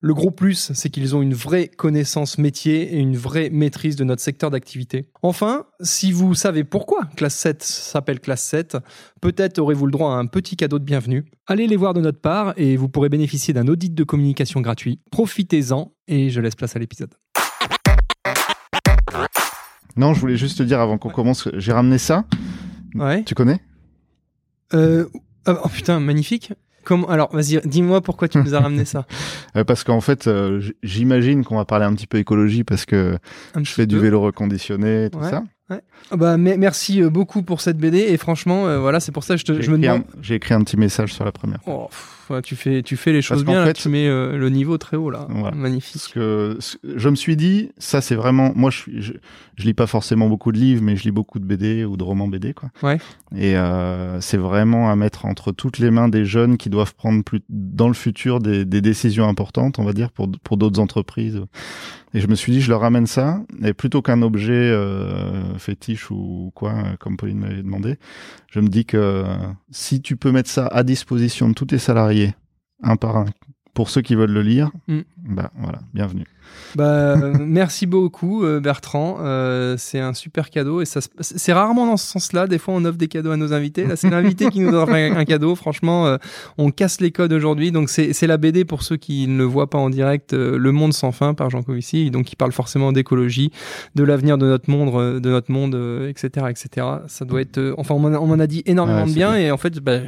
Le gros plus, c'est qu'ils ont une vraie connaissance métier et une vraie maîtrise de notre secteur d'activité. Enfin, si vous savez pourquoi Classe 7 s'appelle Classe 7, peut-être aurez-vous le droit à un petit cadeau de bienvenue. Allez les voir de notre part et vous pourrez bénéficier d'un audit de communication gratuit. Profitez-en et je laisse place à l'épisode. Non, je voulais juste te dire avant qu'on commence, j'ai ramené ça. Ouais. Tu connais? Euh, Oh putain, magnifique. Comment Alors, vas-y, dis-moi pourquoi tu nous as ramené ça. euh, parce qu'en fait, euh, j'imagine qu'on va parler un petit peu écologie parce que un je fais du vélo reconditionné, tout ouais, ça. Ouais. Bah, merci beaucoup pour cette BD et franchement, euh, voilà, c'est pour ça que je, te, je me demande. J'ai écrit un petit message sur la première. Oh, pff, tu fais, tu fais les choses bien. Fait, là, tu mets euh, le niveau très haut là. Voilà. Magnifique. Parce que je me suis dit, ça c'est vraiment, moi je, je, je lis pas forcément beaucoup de livres, mais je lis beaucoup de BD ou de romans BD quoi. Ouais. Et euh, c'est vraiment à mettre entre toutes les mains des jeunes qui doivent prendre plus dans le futur des, des décisions importantes, on va dire, pour pour d'autres entreprises. Et je me suis dit, je leur ramène ça, et plutôt qu'un objet euh, fétiche ou quoi, comme Pauline m'avait demandé, je me dis que si tu peux mettre ça à disposition de tous tes salariés, un par un, pour ceux qui veulent le lire, mm. Bah voilà, bienvenue. Bah, euh, merci beaucoup Bertrand, euh, c'est un super cadeau et ça c'est rarement dans ce sens-là. Des fois on offre des cadeaux à nos invités. Là c'est l'invité qui nous offre un, cadeau. Franchement, euh, on casse les codes aujourd'hui. Donc c'est la BD pour ceux qui ne le voient pas en direct, euh, Le Monde sans fin par Jean Covici. Donc il parle forcément d'écologie, de l'avenir de notre monde, de notre monde, etc., etc. Ça doit être. enfin on m'en a dit énormément de bien, bien et en fait bah,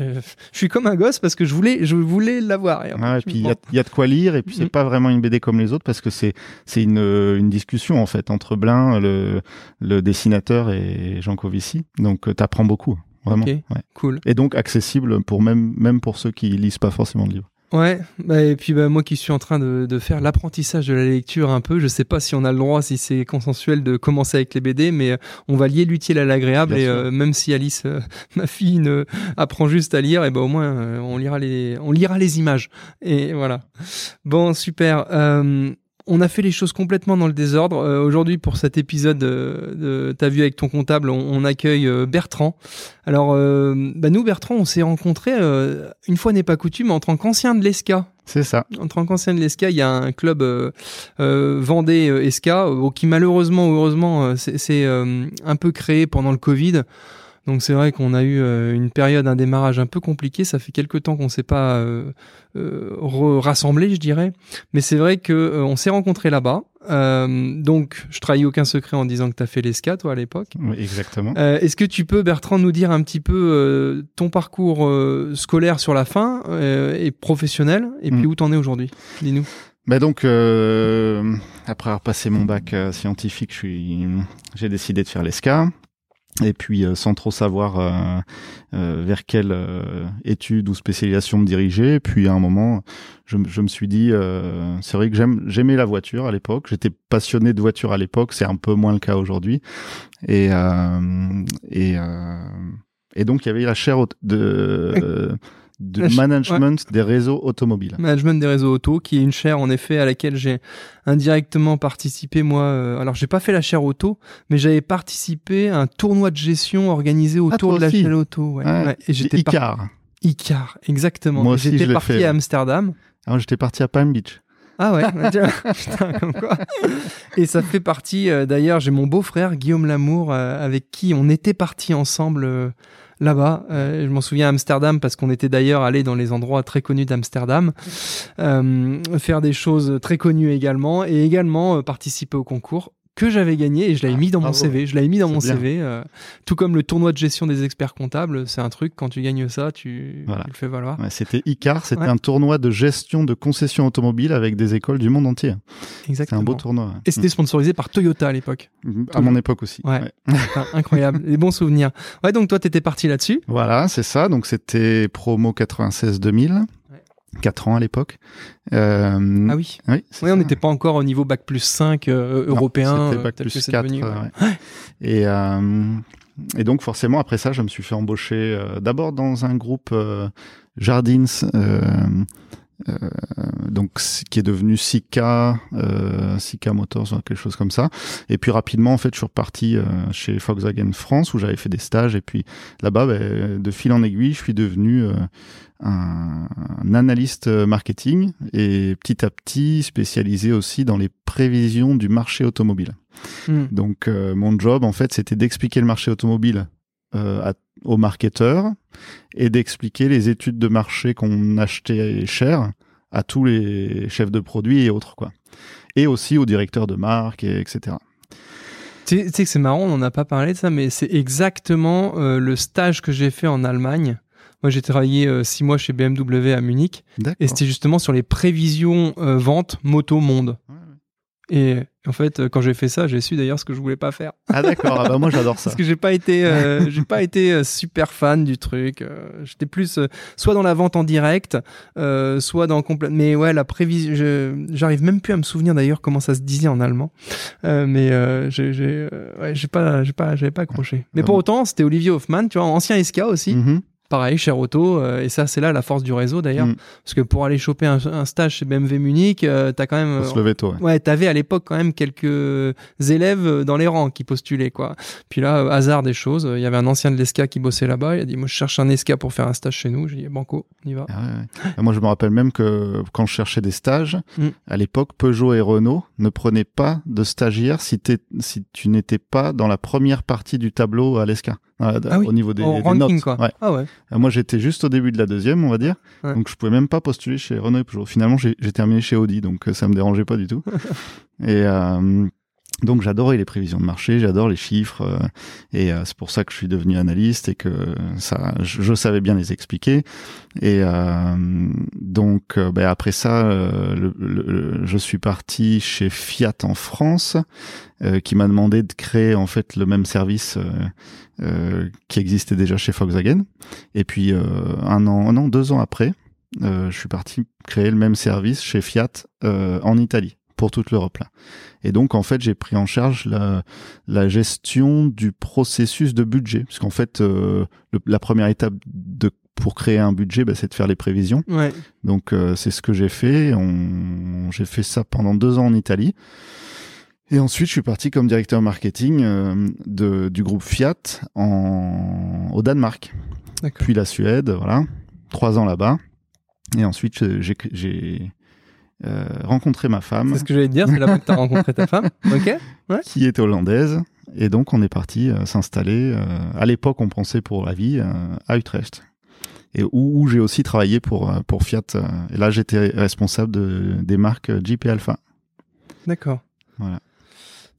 je suis comme un gosse parce que je voulais je voulais l'avoir. Et, ouais, et puis il y, y, a de quoi lire et puis c'est mm. pas vraiment une BD comme les autres parce que c'est c'est une, une, discussion en fait entre Blin, le, le dessinateur et Jean Covici. Donc tu apprends beaucoup, vraiment. Okay, ouais. Cool. Et donc accessible pour même, même pour ceux qui lisent pas forcément de livres. Ouais, bah et puis bah, moi qui suis en train de, de faire l'apprentissage de la lecture un peu, je sais pas si on a le droit, si c'est consensuel de commencer avec les BD, mais on va lier l'utile à l'agréable et euh, même si Alice, euh, ma fille, ne apprend juste à lire, et ben au moins euh, on lira les, on lira les images et voilà. Bon super. On a fait les choses complètement dans le désordre. Euh, Aujourd'hui, pour cet épisode euh, de T'as vu avec ton comptable, on, on accueille euh, Bertrand. Alors, bah nous, Bertrand, on s'est rencontrés, une fois n'est pas coutume, en tant qu'ancien de l'ESCA. C'est ça. En tant qu'ancien de l'ESCA, il y a un club Vendée ESCA, qui malheureusement ou heureusement, c'est un peu créé pendant le Covid. Donc c'est vrai qu'on a eu euh, une période, un démarrage un peu compliqué. Ça fait quelques temps qu'on ne s'est pas euh, euh, rassemblé, je dirais. Mais c'est vrai que on s'est rencontrés là-bas. donc je trahis aucun secret en disant que tu as fait l'ESCA, toi, à l'époque. Oui, exactement. Est-ce que tu peux, Bertrand, nous dire un petit peu ton parcours scolaire sur la fin et professionnel, et puis mm. où t'en es aujourd'hui? Dis-nous. Bah donc, après avoir passé mon bac scientifique, j'ai décidé de faire l'ESCA. Et puis, euh, sans trop savoir euh, euh, vers quelle étude ou spécialisation me diriger, et puis à un moment, je, je me suis dit, c'est vrai que j'aime, j'aimais la voiture à l'époque. J'étais passionné de voiture à l'époque, c'est un peu moins le cas aujourd'hui. Et et et donc il y avait la chaire de de ch- management des réseaux automobiles. Management des réseaux auto, qui est une chaire en effet à laquelle j'ai indirectement participé moi. euh, alors j'ai pas fait la chaire auto, mais j'avais participé à un tournoi de gestion organisé autour toi de la chaire auto. Ouais, ouais. Et j'étais par- Icar. Icar, exactement. Moi aussi, J'étais parti fait. à Amsterdam. Alors j'étais parti à Palm Beach. Ah ouais, putain, comme quoi. Et ça fait partie, euh, d'ailleurs, j'ai mon beau-frère Guillaume Lamour, euh, avec qui on était partis ensemble euh, là-bas. je m'en souviens à Amsterdam, parce qu'on était d'ailleurs allé dans les endroits très connus d'Amsterdam, faire des choses très connues également, et également participer au concours que j'avais gagné et je l'avais mis dans mon CV. Je l'avais mis dans mon CV. Euh, tout comme le tournoi de gestion des experts comptables, c'est un truc, quand tu gagnes ça, tu, le fais valoir. c'était ICAR, c'était un tournoi de gestion de concessions automobiles avec des écoles du monde entier. Exactement. C'est un beau tournoi. Et c'était mm. sponsorisé par Toyota à l'époque. Mm, à mon époque aussi. Ouais. incroyable. Les bons souvenirs. Ouais, donc toi, t'étais parti là-dessus. Voilà, c'est ça. Donc c'était promo 96-2000. 4 ans à l'époque. Euh, ah oui. Oui, on n'était pas encore au niveau bac plus 5 euh, européen. C'était bac plus 4. Et, euh, et donc forcément après ça, je me suis fait embaucher d'abord dans un groupe Jardins euh, donc qui est devenu Sika, euh, Sika Motors, quelque chose comme ça. Et puis rapidement, en fait, je suis reparti euh, chez Volkswagen France où j'avais fait des stages. Et puis là-bas, ben, de fil en aiguille, je suis devenu euh, un, un, analyste marketing et petit à petit spécialisé aussi dans les prévisions du marché automobile. Hmm. Donc mon job, en fait, c'était d'expliquer le marché automobile à aux marketeurs et d'expliquer les études de marché qu'on achetait cher à tous les chefs de produits et autres quoi. Et aussi aux directeurs de marque et etc. Tu sais que c'est marrant, on n'en a pas parlé de ça, mais c'est exactement euh, le stage que j'ai fait en Allemagne. Moi, j'ai travaillé euh, six mois chez BMW à Munich, et c'était justement sur les prévisions euh, ventes moto monde. Et en fait, euh, quand j'ai fait ça, j'ai su d'ailleurs ce que je voulais pas faire. Ah d'accord, ah bah moi j'adore ça. Parce que j'ai pas été, euh, j'ai pas été euh, super fan du truc. J'étais plus soit dans la vente en direct, soit dans complète. Mais ouais, la prévision, j'arrive même plus à me souvenir d'ailleurs comment ça se disait en allemand. mais j'ai, ouais, j'ai pas, j'ai pas, j'avais pas accroché. Mais pour autant, c'était Olivier Hoffman, tu vois, ancien SK aussi. Mm-hmm. Pareil, cher auto, euh, et ça c'est là la force du réseau d'ailleurs, mm. parce que pour aller choper un, stage chez BMW Munich, euh, t'as quand même, Faut se lever tôt, ouais. ouais t'avais à l'époque quand même quelques élèves dans les rangs qui postulaient quoi. Puis là, euh, hasard des choses, il y avait un ancien de l'ESCA qui bossait là-bas, il a dit moi je cherche un ESCA pour faire un stage chez nous, j'ai dit banco, on y va. Ah moi je me rappelle même que quand je cherchais des stages, mm. à l'époque Peugeot et Renault ne prenaient pas de stagiaires si, si tu n'étais pas dans la première partie du tableau à l'ESCA. Ah au niveau des, notes. Quoi. Ah ouais. Euh, moi, j'étais juste au début de la deuxième, on va dire. Donc, je pouvais même pas postuler chez Renault et Peugeot. Finalement, j'ai terminé chez Audi, donc euh, ça me dérangeait pas du tout. et euh, donc j'adorais les prévisions de marché, j'adore les chiffres euh, et euh, c'est pour ça que je suis devenu analyste et que ça, je, savais bien les expliquer. Et euh, donc ben, après ça, le, je suis parti chez Fiat en France, qui m'a demandé de créer en fait le même service qui existait déjà chez Volkswagen. Et puis un an, non, deux ans après, je suis parti créer le même service chez Fiat en Italie pour toute l'Europe là. Et donc en fait j'ai pris en charge la, la, gestion du processus de budget, parce qu'en fait euh, la première étape de pour créer un budget, bah, c'est de faire les prévisions. Ouais. Donc euh, c'est ce que j'ai fait. J'ai fait ça pendant deux ans en Italie. Et ensuite, je suis parti comme directeur marketing euh, de, du groupe Fiat en, au Danemark. Puis la Suède, voilà. Trois ans là-bas. Et ensuite, j'ai euh, rencontrer ma femme. C'est ce que j'allais te dire, c'est là que tu as rencontré ta femme. Ok. Ouais. Qui était hollandaise. Et donc, on est parti euh, s'installer. Euh, à l'époque, on pensait pour la vie à Utrecht. Et où, j'ai aussi travaillé pour, pour Fiat. et là, j'étais responsable de, des marques Jeep et Alpha. D'accord. Voilà.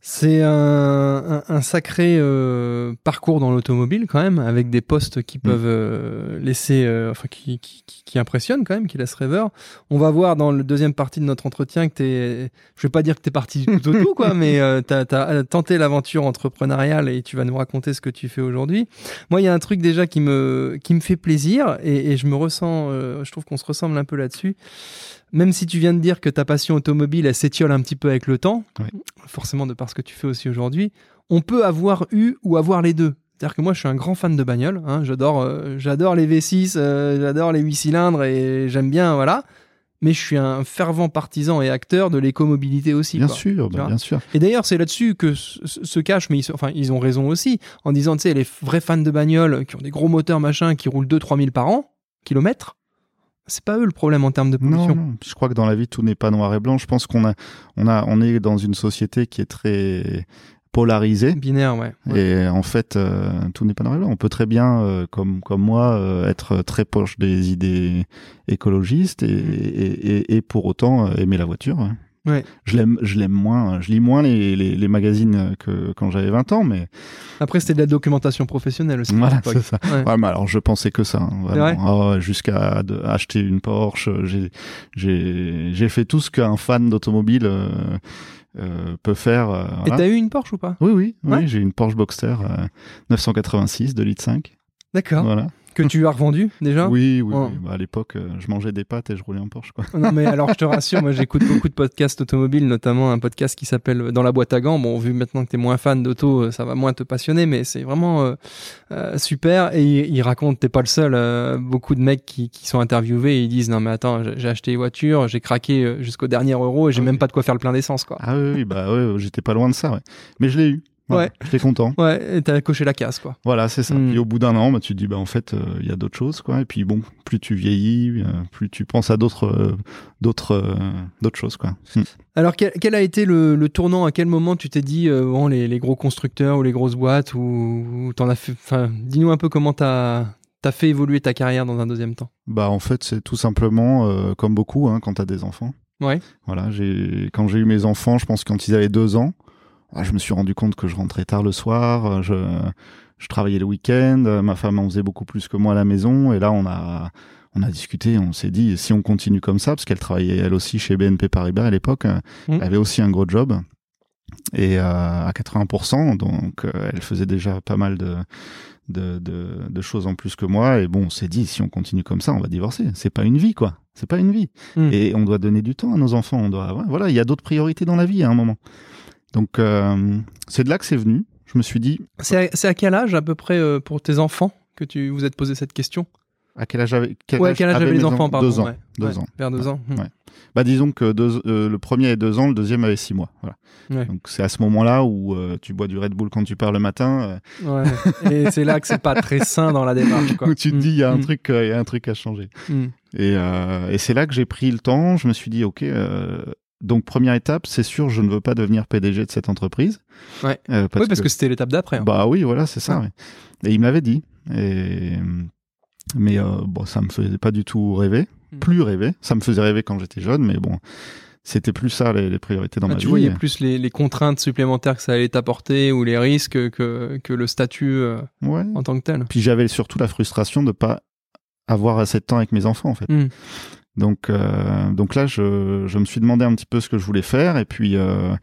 C'est un, un, sacré euh, parcours dans l'automobile quand même, avec des postes qui mm. peuvent euh, laisser, euh, enfin qui, qui, qui, impressionnent quand même, qui laissent rêveur. On va voir dans le deuxième partie de notre entretien que t'es, je vais pas dire que t'es parti du tout au tout quoi, mais t'as as tenté l'aventure entrepreneuriale et tu vas nous raconter ce que tu fais aujourd'hui. Moi, il y a un truc déjà qui me qui me fait plaisir et, et je me ressens, je trouve qu'on se ressemble un peu là-dessus même si tu viens de dire que ta passion automobile, elle s'étiole un petit peu avec le temps, forcément de par ce que tu fais aussi aujourd'hui, on peut avoir eu ou avoir les deux. C'est-à-dire que moi, je suis un grand fan de bagnole. Hein. j'adore, euh, j'adore les V6, euh, j'adore les 8 cylindres et j'aime bien, voilà. Mais je suis un fervent partisan et acteur de l'écomobilité aussi. Bien sûr, bah, bien sûr. Et d'ailleurs, c'est là-dessus que se cachent, mais ils, enfin, ils ont raison aussi, en disant, tu sais, les vrais fans de bagnole qui ont des gros moteurs, machin, qui roulent 2-3 000 par an, kilomètres, C'est pas eux le problème en termes de pollution. Non, non, je crois que dans la vie tout n'est pas noir et blanc. Je pense qu'on a, on a, on est dans une société qui est très polarisée. Binaire, ouais. ouais. Et en fait, euh, tout n'est pas noir et blanc. On peut très bien, euh, comme comme moi, euh, être très proche des idées écologistes et, Mm. et, et, et pour autant aimer la voiture. ouais. Ouais. Je l'aime, je l'aime moins. Je lis moins les, les, les magazines que quand j'avais 20 ans, mais Après, c'était de la documentation professionnelle aussi. voilà, c'est ça. Ouais. Ouais, mais alors je pensais que ça, hein. Ah jusqu'à acheter une Porsche. J'ai j'ai fait tout ce qu'un fan d'automobile euh, euh, peut faire. euh, Et voilà. t'as eu une Porsche ou pas? Oui, oui, oui, j'ai une Porsche Boxster euh, 986 de litre 5. D'accord. Voilà. Que tu as revendu déjà Oui, oui, oui. Bah, à l'époque, euh, je mangeais des pâtes et je roulais en Porsche, quoi. Non mais alors je te rassure, moi j'écoute beaucoup de podcasts automobiles, notamment un podcast qui s'appelle Dans la boîte à gants. Bon, vu maintenant que t'es moins fan d'auto, euh, ça va moins te passionner, mais c'est vraiment euh, euh, super. Et il, il raconte, t'es pas le seul, euh, beaucoup de mecs qui, qui sont interviewés, et ils disent non mais attends, j'ai acheté une voiture, j'ai craqué jusqu'au dernier euro et j'ai Ah même oui. pas de quoi faire le plein d'essence quoi. Ah oui, oui, bah ouais, j'étais pas loin de ça, ouais. Mais je l'ai eu. Ouais. J'étais content. Ouais, et t'as coché la case quoi. Voilà, c'est ça. Mm. Puis au bout d'un an, bah, tu te dis, bah, en fait, euh, il y a d'autres choses, quoi. Et puis bon, plus tu vieillis, euh, plus tu penses à d'autres, euh, d'autres, d'autres choses, quoi. Mm. Alors quel, quel a été le, le tournant? À quel moment tu t'es dit bon les, les gros constructeurs ou les grosses boîtes ou, ou t'en as fait Enfin, dis-nous un peu comment t'as t'as fait évoluer ta carrière dans un deuxième temps. Bah, en fait, c'est tout simplement, euh, comme beaucoup, hein, quand t'as des enfants. Ouais. Voilà, j'ai, quand j'ai eu mes enfants, je pense quand ils avaient deux ans, ah, je me suis rendu compte que je rentrais tard le soir, euh, je, je travaillais le week-end, euh, ma femme en faisait beaucoup plus que moi à la maison, et là, on a, on a discuté, on s'est dit, si on continue comme ça, parce qu'elle travaillait elle aussi chez BNP Paribas à l'époque, euh, Mhm. elle avait aussi un gros job, et euh, à 80%, donc euh, elle faisait déjà pas mal de, de, de, de choses en plus que moi, et bon, on s'est dit, si on continue comme ça, on va divorcer. C'est pas une vie, quoi. C'est pas une vie. Mm. Et on doit donner du temps à nos enfants. On doit, ouais, voilà, il y a d'autres priorités dans la vie à un moment. Donc, euh, c'est de là que c'est venu. Je me suis dit, C'est à, quel âge à peu près euh, pour tes enfants que tu vous êtes posé cette question? à quel âge avait, quel Ouais, quel âge avaient les enfants, pardon Deux ans. ouais. Deux Ouais, ans. Vers deux ans. hmm. Bah, disons que deux- euh, le premier avait deux ans, le deuxième avait six mois. Voilà. Donc, c'est à ce moment-là où tu bois du Red Bull quand tu pars le matin. Et c'est là que c'est pas très sain dans la démarche. Quoi. où tu te dis, il y a un Hmm. truc, il y a un truc à changer. Hmm. Et, et c'est là que j'ai pris le temps. Je me suis dit, ok, donc première étape, c'est sûr, je ne veux pas devenir PDG de cette entreprise. Ouais. Euh, oui, parce que, c'était l'étape d'après. hein. bah oui, voilà, c'est ça. Ouais. ouais. Et il me l'avait dit. Et mais euh, bon, ça me faisait pas du tout rêver, Mm. plus rêver. Ça me faisait rêver quand j'étais jeune, mais bon, c'était plus ça les, les priorités dans Ah, ma tu vie. voyais plus les, les contraintes supplémentaires que ça allait t'apporter ou les risques que, que le statut euh, Ouais. en tant que tel. Puis j'avais surtout la frustration de pas avoir assez de temps avec mes enfants en fait. Hmm. Donc, euh, donc là, je, je me suis demandé un petit peu ce que je voulais faire. Et puis, euh,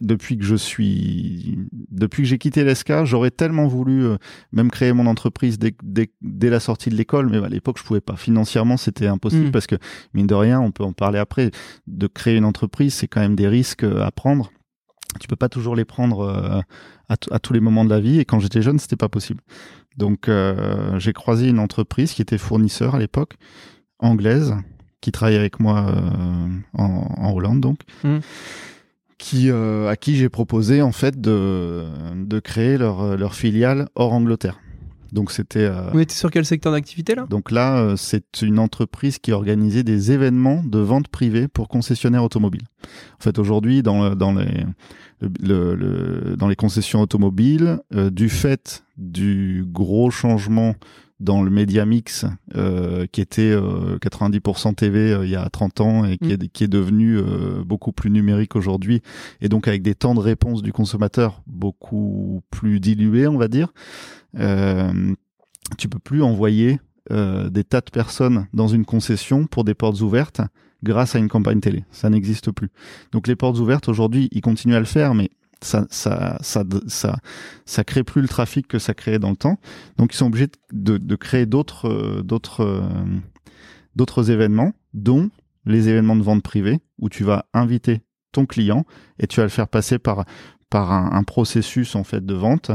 depuis que je suis, depuis que j'ai quitté l'ESCA, j'aurais tellement voulu euh, même créer mon entreprise dès, dès, dès la sortie de l'école. Mais à l'époque, je pouvais pas. Financièrement, c'était impossible Mm. parce que, mine de rien, on peut en parler après. De créer une entreprise, c'est quand même des risques à prendre. Tu peux pas toujours les prendre euh, à, à tous les moments de la vie. Et quand j'étais jeune, c'était pas possible. Donc, euh, j'ai croisé une entreprise qui était fournisseur à l'époque anglaise qui travaille avec moi euh, en, en Hollande donc Mm. qui euh, à qui j'ai proposé en fait de de créer leur leur filiale hors Angleterre. Donc c'était euh, On était sur quel secteur d'activité là? donc là euh, c'est une entreprise qui organisait des événements de vente privée pour concessionnaires automobiles. En fait aujourd'hui dans dans les le, le- dans les concessions automobiles du fait du gros changement dans le média mix euh, qui était euh, 90% TV euh, il y a 30 ans et qui, est, qui est devenu euh, beaucoup plus numérique aujourd'hui et donc avec des temps de réponse du consommateur beaucoup plus dilués on va dire euh, tu peux plus envoyer euh, des tas de personnes dans une concession pour des portes ouvertes grâce à une campagne télé. Ça n'existe plus. Donc les portes ouvertes aujourd'hui, ils continuent à le faire, mais ça, ça, ça, ça, ça crée plus le trafic que ça créait dans le temps. Donc ils sont obligés de, créer d'autres, euh, d'autres, euh, d'autres événements, dont les événements de vente privée, où tu vas inviter ton client et tu vas le faire passer par un processus en fait de vente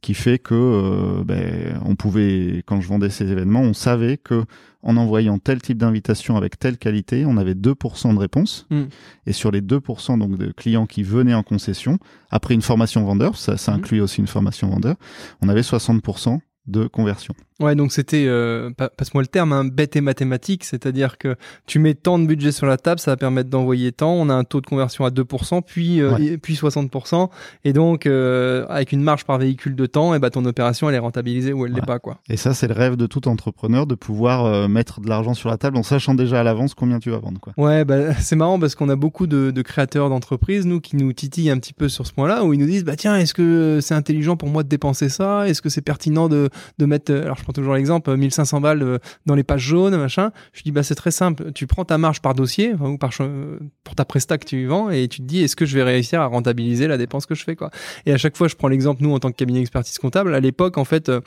qui fait que euh, ben, on pouvait quand je vendais ces événements on savait que en envoyant tel type d'invitation avec telle qualité on avait 2% de réponse Mm. et sur les 2% donc de clients qui venaient en concession après une formation vendeur ça, ça Mm. inclut aussi une formation vendeur on avait 60% de conversion. Ouais, donc c'était, euh, pa- passe-moi le terme, un bête et mathématique, c'est-à-dire que tu mets tant de budget sur la table, ça va permettre d'envoyer tant, on a un taux de conversion à 2%, puis, euh, Ouais. et- puis 60%, et donc euh, avec une marge par véhicule de temps, et bah, ton opération elle est rentabilisée ou elle l'est Ouais. pas. quoi. Et ça, c'est le rêve de tout entrepreneur de pouvoir euh, mettre de l'argent sur la table en sachant déjà à l'avance combien tu vas vendre. Quoi. Ouais, bah, c'est marrant parce qu'on a beaucoup de, de créateurs d'entreprises, nous, qui nous titillent un petit peu sur ce point-là, où ils nous disent, bah tiens, est-ce que c'est intelligent pour moi de dépenser ça? Est-ce que c'est pertinent de, de mettre, euh, alors je prends toujours l'exemple, euh, 1500 balles euh, dans les pages jaunes, machin. Je dis, bah c'est très simple, tu prends ta marge par dossier, enfin, ou par, euh, pour ta presta que tu vends, et tu te dis, est-ce que je vais réussir à rentabiliser la dépense que je fais, quoi? Et à chaque fois, je prends l'exemple, nous, en tant que cabinet expertise comptable, à l'époque, en fait, euh,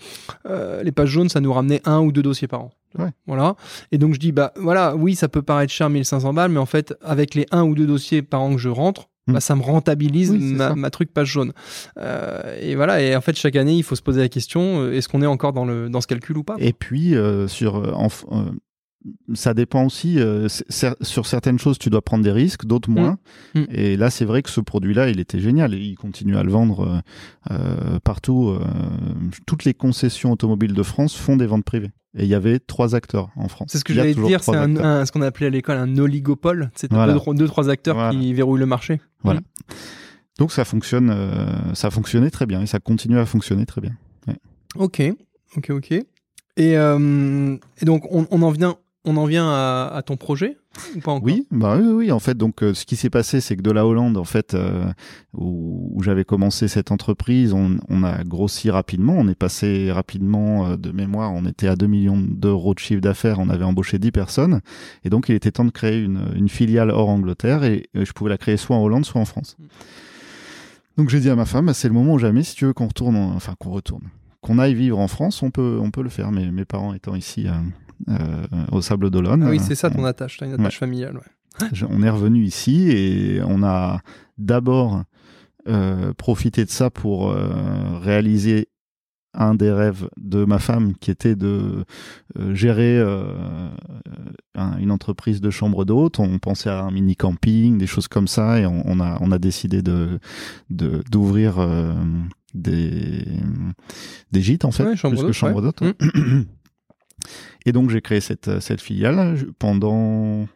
euh, les pages jaunes, ça nous ramenait un ou deux dossiers par an. Ouais. Voilà. Et donc je dis bah voilà, oui, ça peut paraître cher 1500 balles, mais en fait avec les un ou deux dossiers par an que je rentre, Mm. bah, ça me rentabilise Oui, ma, truc page jaune. Euh, et voilà. Et en fait chaque année, il faut se poser la question euh, est-ce qu'on est encore dans le dans ce calcul ou pas? Et puis, euh, sur, en ça dépend aussi. euh, sur certaines choses, tu dois prendre des risques, d'autres moins. Mm. Mm. Et là, c'est vrai que ce produit-là, il était génial. Et il continue à le vendre euh, partout. euh, toutes les concessions automobiles de France font des ventes privées. Et il y avait trois acteurs en France. C'est ce que j'allais dire, c'est un, un- ce qu'on appelait à l'école un oligopole. C'est Voilà. deux, deux, trois acteurs Voilà. qui verrouillent le marché. Voilà. Donc ça fonctionne, euh, ça fonctionnait très bien et ça continue à fonctionner très bien. Ok, ok, ok. Et, euh, et donc on, on en vient, on en vient à, à ton projet ou pas encore Oui, bah oui, oui. En fait, donc euh, ce qui s'est passé, c'est que de la Hollande, en fait, euh, où, où j'avais commencé cette entreprise, on, on a grossi rapidement. On est passé rapidement euh, de mémoire. On était à 2 millions d'euros de chiffre d'affaires. On avait embauché 10 personnes, et donc il était temps de créer une, une filiale hors Angleterre, et je pouvais la créer soit en Hollande, soit en France. Donc j'ai dit à ma femme, bah, c'est le moment ou jamais. Si tu veux qu'on retourne, en- enfin qu'on retourne, qu'on aille vivre en France, on peut, on peut le faire. Mais mes parents étant ici. Euh, au Sable d'Olonne. Ah oui, c'est ça on- ton attache, t'as une attache familiale. Ouais. je- on est revenu ici et on a d'abord euh, profité de ça pour euh, réaliser un des rêves de ma femme qui était de euh, gérer euh, un- une entreprise de chambre d'hôtes. On pensait à un mini camping, des choses comme ça, et on, on a on a décidé de de- d'ouvrir euh, des des gîtes en fait, Ouais, chambre plus que d'hôtes, chambre ouais. Et donc j'ai créé cette cette filiale pendant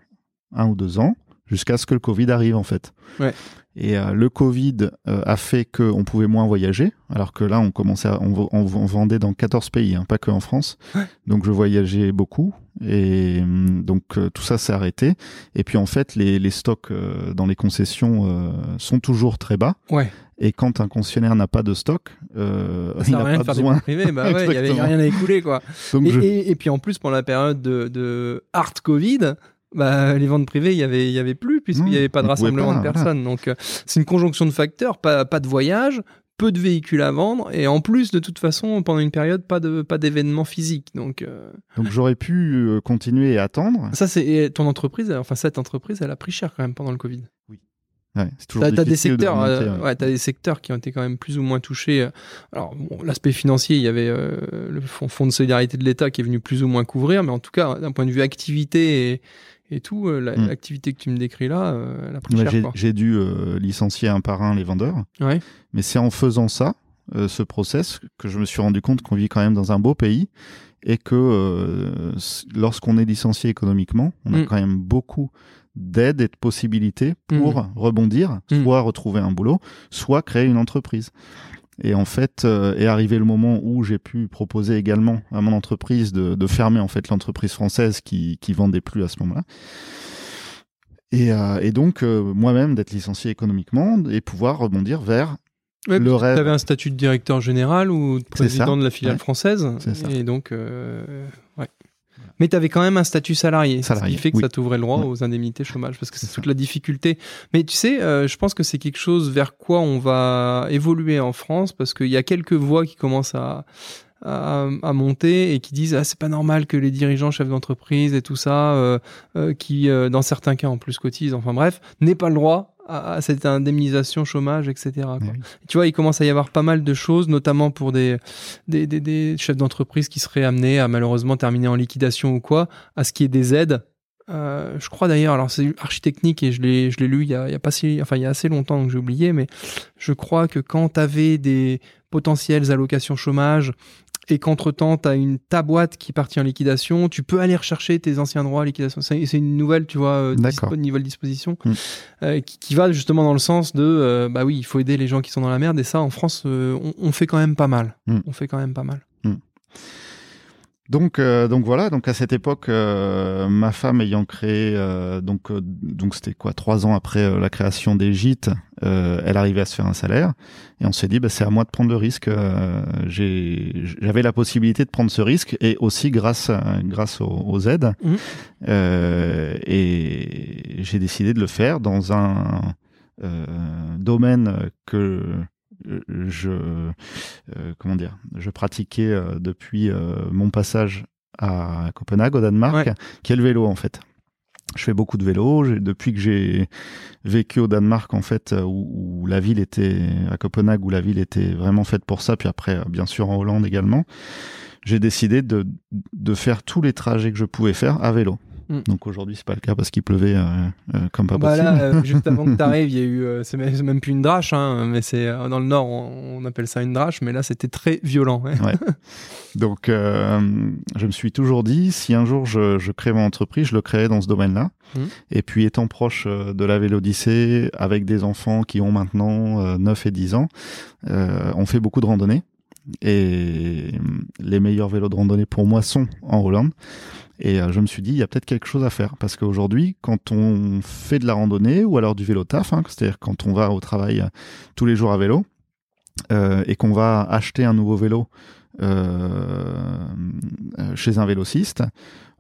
un ou deux ans jusqu'à ce que le Covid arrive en fait. Ouais. Et euh, le Covid euh, a fait qu'on pouvait moins voyager, alors que là on commençait, à- on, vendait dans 14 pays, hein, pas que en France. Ouais. Donc je voyageais beaucoup et hum, donc euh, tout ça s'est arrêté. Et puis en fait les, les stocks euh, dans les concessions euh, sont toujours très bas. Ouais. Et quand un concessionnaire n'a pas de stock, euh, Ça il n'a rien pas de besoin. ventes privées, bah ouais, il y avait rien à écouler quoi. Et, je- et- et puis en plus, pendant la période de, de hard Covid, bah, les ventes privées, il y avait, y avait plus puisqu'il n'y avait pas de rassemblement pas, de voilà. personnes. Donc, euh, c'est une conjonction de facteurs, pas, pas de voyage, peu de véhicules à vendre, et en plus, de toute façon, pendant une période, pas de, pas d'événements physiques. Donc, euh, donc j'aurais pu euh, continuer et attendre. ça, c'est ton entreprise, enfin, cette entreprise, elle a pris cher quand même pendant le Covid. Ouais, T'as des de secteurs, remonter, euh, ouais. ouais, t'as des secteurs qui ont été quand même plus ou moins touchés. euh, Alors, bon, l'aspect financier, il y avait euh, le fonds, fonds de solidarité de l'État qui est venu plus ou moins couvrir, mais en tout cas, d'un point de vue activité et, et tout, euh, Mm. l'activité que tu me décris là, euh, elle a pris Ouais, cher. j'ai- dû licencier un par un les vendeurs. Mais c'est en faisant ça, ce process, que je me suis rendu compte qu'on vit quand même dans un beau pays et que lorsqu'on est licencié économiquement, on a Mm. quand même beaucoup d'aides et de possibilités pour rebondir, Mm. soit retrouver un boulot, soit créer une entreprise. Et en fait, euh, est arrivé le moment où j'ai pu proposer également à mon entreprise de, de fermer en fait l'entreprise française qui, qui vendait plus à ce moment-là. Et, euh, et donc euh, moi-même d'être licencié économiquement et pouvoir rebondir vers Ouais, le Tu rêve. avais un statut de directeur général ou de président ça, de la filiale ouais. française. C'est ça. Et donc, euh, ouais. Mais tu avais quand même un statut salarié, Salarié, ce qui fait que oui. ça t'ouvrait le droit Ouais. aux indemnités chômage, parce que c'est toute ça. la difficulté. Mais tu sais, euh, je pense que c'est quelque chose vers quoi on va évoluer en France, parce qu'il y a quelques voix qui commencent à, à, à monter et qui disent ah c'est pas normal que les dirigeants chefs d'entreprise et tout ça euh, euh, qui euh, dans certains cas en plus cotisent enfin bref n'aient pas le droit à, à cette indemnisation chômage etc quoi. Eh oui. tu vois il commence à y avoir pas mal de choses notamment pour des des, des, des chefs d'entreprise qui seraient amenés à malheureusement terminer en liquidation ou quoi à ce qui est des aides euh, je crois d'ailleurs, alors c'est architecnique et je l'ai, je l'ai lu il y a, il y a pas si, enfin il y a assez longtemps donc j'ai oublié, mais je crois que quand tu avais des potentielles allocations chômage et qu'entre-temps, tu as une ta boîte qui est partie en liquidation, tu peux aller rechercher tes anciens droits à liquidation. C'est c'est une nouvelle, tu vois, euh, dispo- nouvelle disposition Mm. euh, qui, qui va justement dans le sens de, euh, bah oui, il faut aider les gens qui sont dans la merde. Et ça, en France, on, on fait quand même pas mal. Mm. On fait quand même pas mal. Donc, euh, donc voilà. Donc à cette époque, euh, ma femme ayant créé, euh, donc euh, donc c'était quoi, trois ans après euh, la création des gîtes, euh, elle arrivait à se faire un salaire, et on s'est dit, bah, c'est à moi de prendre le risque. Euh, j'ai, j'avais la possibilité de prendre ce risque, et aussi grâce à- grâce aux, aux aides. Euh, et j'ai décidé de le faire dans un euh, domaine que je euh, comment dire je pratiquais euh, depuis euh, mon passage à Copenhague au Danemark Ouais. qui est le vélo en fait. Je fais beaucoup de vélo. Depuis que j'ai vécu au Danemark en fait euh, où, où la ville était à Copenhague où la ville était vraiment faite pour ça puis après euh, bien sûr en Hollande également j'ai décidé de, de faire tous les trajets que je pouvais faire à vélo Mm. donc aujourd'hui c'est pas le cas parce qu'il pleuvait euh, euh, comme pas Bah possible là, euh, juste avant que tu arrives, il y a eu, euh, c'est même, plus une drache, hein, mais c'est euh, dans le nord, on, on appelle ça une drache, mais là c'était très violent. ouais. Donc, euh, je me suis toujours dit, si un jour je, je crée mon entreprise, je le créerai dans ce domaine-là. Mhm. Et puis, étant proche de la Vélodyssée, avec des enfants qui ont maintenant euh, 9 et 10 ans, euh, on fait beaucoup de randonnées. Et les meilleurs vélos de randonnée pour moi sont en Hollande. Et euh, je me suis dit, il y a peut-être quelque chose à faire. Parce qu'aujourd'hui, quand on fait de la randonnée ou alors du vélo taf, hein, c'est-à-dire quand on va au travail euh, tous les jours à vélo, euh, et qu'on va acheter un nouveau vélo chez un vélociste,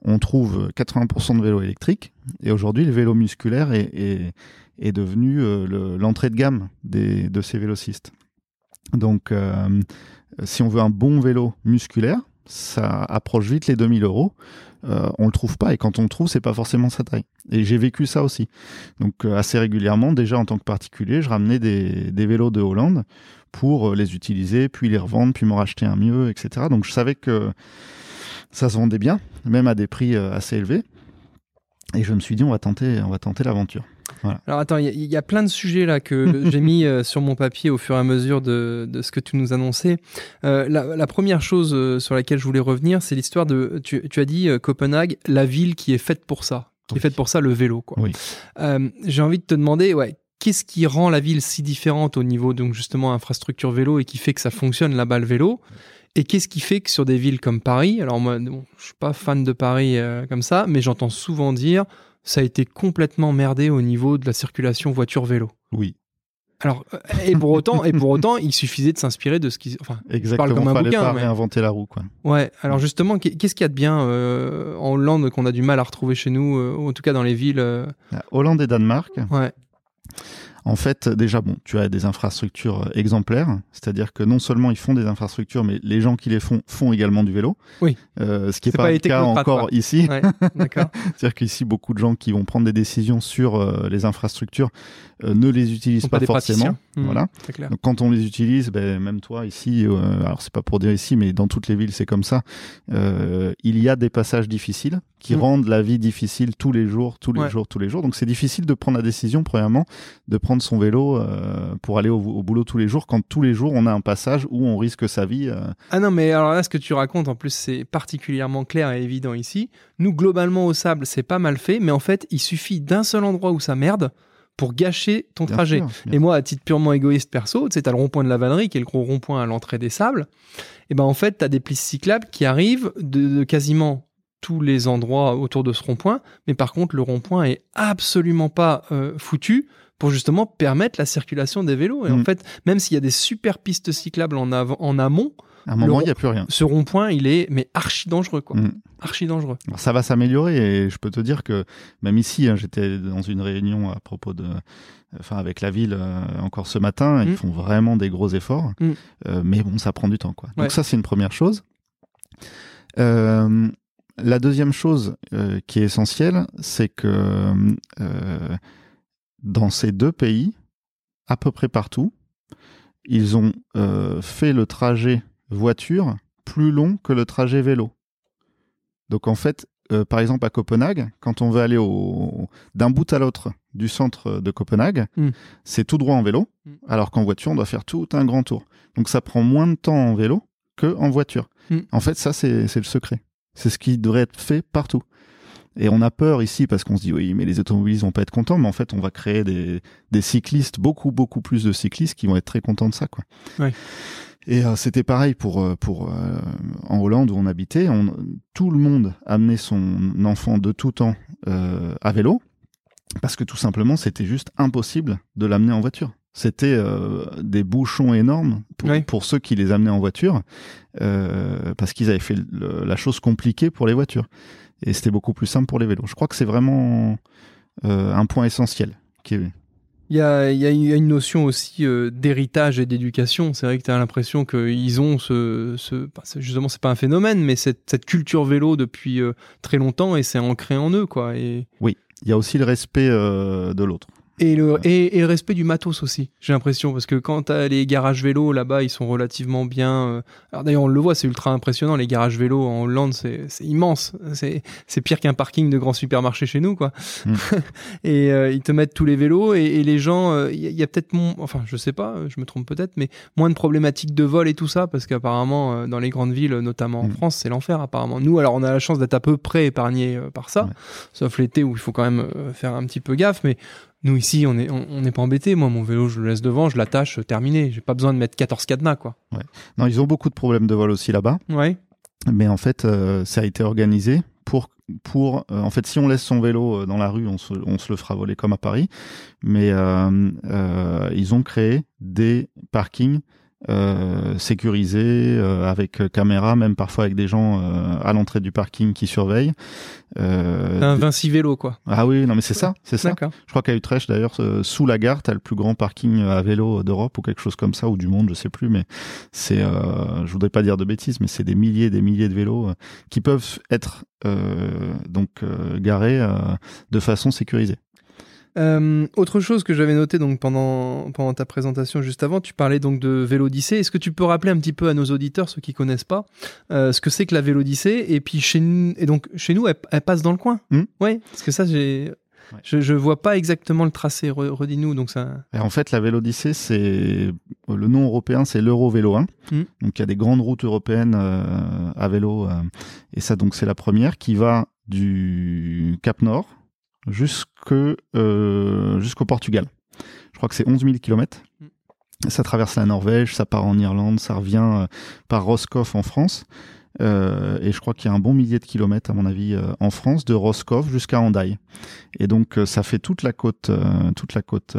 on trouve 80% de vélos électriques. Et aujourd'hui, le vélo musculaire est, est, est devenu le- l'entrée de gamme des, de ces vélocistes. Donc, si on veut un bon vélo musculaire, ça approche vite les 2000 euros. Euh, on le trouve pas et quand on le trouve, c'est pas forcément sa taille. Et j'ai vécu ça aussi. Donc euh, assez régulièrement, déjà en tant que particulier, je ramenais des, vélos de Hollande pour euh, les utiliser, puis les revendre, puis m'en racheter un mieux, etc. Donc je savais que ça se vendait bien, même à des prix euh, assez élevés. Et je me suis dit, on va tenter, on va tenter l'aventure. Alors attends, il y, a- il y a plein de sujets là que j'ai mis euh, sur mon papier au fur et à mesure de, de ce que tu nous annonçais. Euh, la, la première chose euh, sur laquelle je voulais revenir, c'est l'histoire de. Tu, tu as dit euh, Copenhague, la ville qui est faite pour ça, qui est faite pour ça, le vélo. Quoi. Oui. J'ai envie de te demander, ouais, qu'est-ce qui rend la ville si différente au niveau donc justement infrastructure vélo et qui fait que ça fonctionne là-bas le vélo? Et qu'est-ce qui fait que sur des villes comme Paris, alors moi, bon, je suis pas fan de Paris euh, comme ça, mais j'entends souvent dire ça a été complètement merdé au niveau de la circulation voiture-vélo. Oui, Alors, et pour autant, et pour autant, il suffisait de s'inspirer de ce qui, enfin, exactement. comme un bouquin, pas mais- réinventer la roue, quoi. ouais. Alors justement, qu'est- qu'est-ce qu'il y a de bien euh, en Hollande qu'on a du mal à retrouver chez nous, euh, en tout cas dans les villes. euh, Hollande et Danemark, ouais. En fait, déjà, bon, tu as des infrastructures euh, exemplaires, c'est-à-dire que non seulement ils font des infrastructures, mais les gens qui les font font également du vélo. Oui. Euh, ce qui n'est pas, pas le cas encore quoi. ici. Ouais, d'accord. C'est-à-dire qu'ici, beaucoup de gens qui vont prendre des décisions sur euh, les infrastructures euh, ne les utilisent pas, forcément. Mmh, Voilà. C'est clair. Donc, quand on les utilise, ben, même toi ici, alors c'est pas pour dire ici, mais dans toutes les villes c'est comme ça. il y a des passages difficiles qui Mm. rendent la vie difficile tous les jours, tous les Ouais. jours, tous les jours. Donc c'est difficile de prendre la décision, premièrement, de prendre son vélo euh, pour aller au, au boulot tous les jours, quand tous les jours on a un passage où on risque sa vie. euh, Ah non, mais alors là, ce que tu racontes, en plus, c'est particulièrement clair et évident ici. Nous, globalement, au sable, c'est pas mal fait, mais en fait, il suffit d'un seul endroit où ça merde pour gâcher ton bien trajet. sûr, Et moi, à titre purement égoïste perso, tu sais, t'as le rond-point de la vannerie, qui est le gros rond-point à l'entrée des sables. Et ben, en fait, t'as des pistes cyclables qui arrivent de, de quasiment tous les endroits autour de ce rond-point. Mais par contre, le rond-point est absolument pas euh, foutu pour justement permettre la circulation des vélos. Et en Mm. fait, même s'il y a des super pistes cyclables en, avant, en amont, À un moment, il n'y a plus rien. ce rond-point, il est mais archi dangereux, quoi. Mm. Archi dangereux. Alors, ça va s'améliorer et je peux te dire que même ici, hein, j'étais dans une réunion à propos de, enfin avec la ville euh, encore ce matin, Mm. ils font vraiment des gros efforts, Mm. Euh, mais bon, ça prend du temps, quoi. Donc Ouais. ça, c'est une première chose. Euh, la deuxième chose euh, qui est essentielle, c'est que euh, dans ces deux pays, à peu près partout, ils ont euh, fait le trajet voiture plus long que le trajet vélo. Donc en fait, par exemple à Copenhague, quand on veut aller au- d'un bout à l'autre du centre de Copenhague, Mm. c'est tout droit en vélo, Mm. alors qu'en voiture, on doit faire tout un grand tour. Donc ça prend moins de temps en vélo que en voiture. Mm. En fait, ça, c'est le secret. C'est ce qui devrait être fait partout. Et on a peur ici parce qu'on se dit oui, mais les automobilistes vont pas être contents, mais en fait, on va créer des, des cyclistes, beaucoup, beaucoup plus de cyclistes qui vont être très contents de ça, quoi. Et euh, c'était pareil pour euh, pour euh, en Hollande où on habitait. On, tout le monde amenait son enfant de tout temps euh, à vélo parce que tout simplement c'était juste impossible de l'amener en voiture. C'était euh, des bouchons énormes pour, Oui. pour ceux qui les amenaient en voiture euh, parce qu'ils avaient fait le- la chose compliquée pour les voitures et c'était beaucoup plus simple pour les vélos. Je crois que c'est vraiment euh, un point essentiel qui est Il y a, il y a une- notion aussi euh, d'héritage et d'éducation. C'est vrai que tu as l'impression qu'ils ont ce, ce bah, justement, c'est pas un phénomène, mais cette, cette culture vélo depuis euh, très longtemps et c'est ancré en eux, quoi. Et, il y a aussi le respect euh, de l'autre. Et, le, et, et le respect du matos aussi, j'ai l'impression, parce que quand tu as les garages vélo là-bas, ils sont relativement bien. euh, Alors d'ailleurs, on le voit, c'est ultra impressionnant. Les garages vélo en Hollande, c'est immense. C'est pire qu'un parking de grand supermarché chez nous, quoi. Mm. et euh, ils te mettent tous les vélos et, et les gens, euh, il y a, il y a peut-être, mon- enfin, je sais pas, je me trompe peut-être, mais moins de problématiques de vol et tout ça, parce qu'apparemment, euh, dans les grandes villes, notamment en Mm. France, c'est l'enfer. Apparemment, nous, alors, on a la chance d'être à peu près épargnés euh, par ça, Ouais. sauf l'été où il faut quand même euh, faire un petit peu gaffe, mais nous ici, on est, on on n'est pas embêté. Moi, mon vélo, je le laisse devant, je l'attache, euh, terminé. J'ai pas besoin de mettre 14 cadenas, quoi. Non, ils ont beaucoup de problèmes de vol aussi là-bas. Ouais. Mais en fait, euh, ça a été organisé pour pour euh, en fait si on laisse son vélo dans la rue, on se, on se le fera voler comme à Paris. Mais euh, euh, ils ont créé des parkings euh, sécurisés euh, avec caméra, même parfois avec des gens euh, à l'entrée du parking qui surveillent. Euh, Un Vinci vélo, quoi. ah oui, non mais c'est ça, c'est ça. Je crois qu'à Utrecht d'ailleurs, euh, sous la gare, t'as le plus grand parking à vélo d'Europe ou quelque chose comme ça ou du monde, je sais plus. Mais c'est, euh, je voudrais pas dire de bêtises, mais c'est des milliers, et des milliers de vélos euh, qui peuvent être euh, donc euh, garés euh, de façon sécurisée. Euh, autre chose que j'avais noté donc pendant, pendant ta présentation juste avant, tu parlais donc de Vélodyssée. Est-ce que tu peux rappeler un petit peu à nos auditeurs, ceux qui connaissent pas, euh, ce que c'est que la Vélodyssée Et puis chez nous, et donc chez nous, elle, elle passe dans le coin. Hmm. Ouais, parce que ça, j'ai, Ouais. je, je vois pas exactement le tracé. Re- Redis-nous. Donc ça. Et en fait, la Vélodyssée, c'est le nom européen, c'est l'Euro Vélo 1. Mm. Donc il y a des grandes routes européennes euh, à vélo, euh, et ça donc c'est la première qui va du Cap Nord jusque euh, jusqu'au Portugal. Je crois que c'est 11 000 km. Ça traverse la Norvège, ça part en Irlande, ça revient euh, par Roscoff en France. Euh, et je crois qu'il y a un bon millier de kilomètres, à mon avis, euh, en France, de Roscoff jusqu'à Hendaye. Et donc, euh, ça fait toute la côte, toute la côte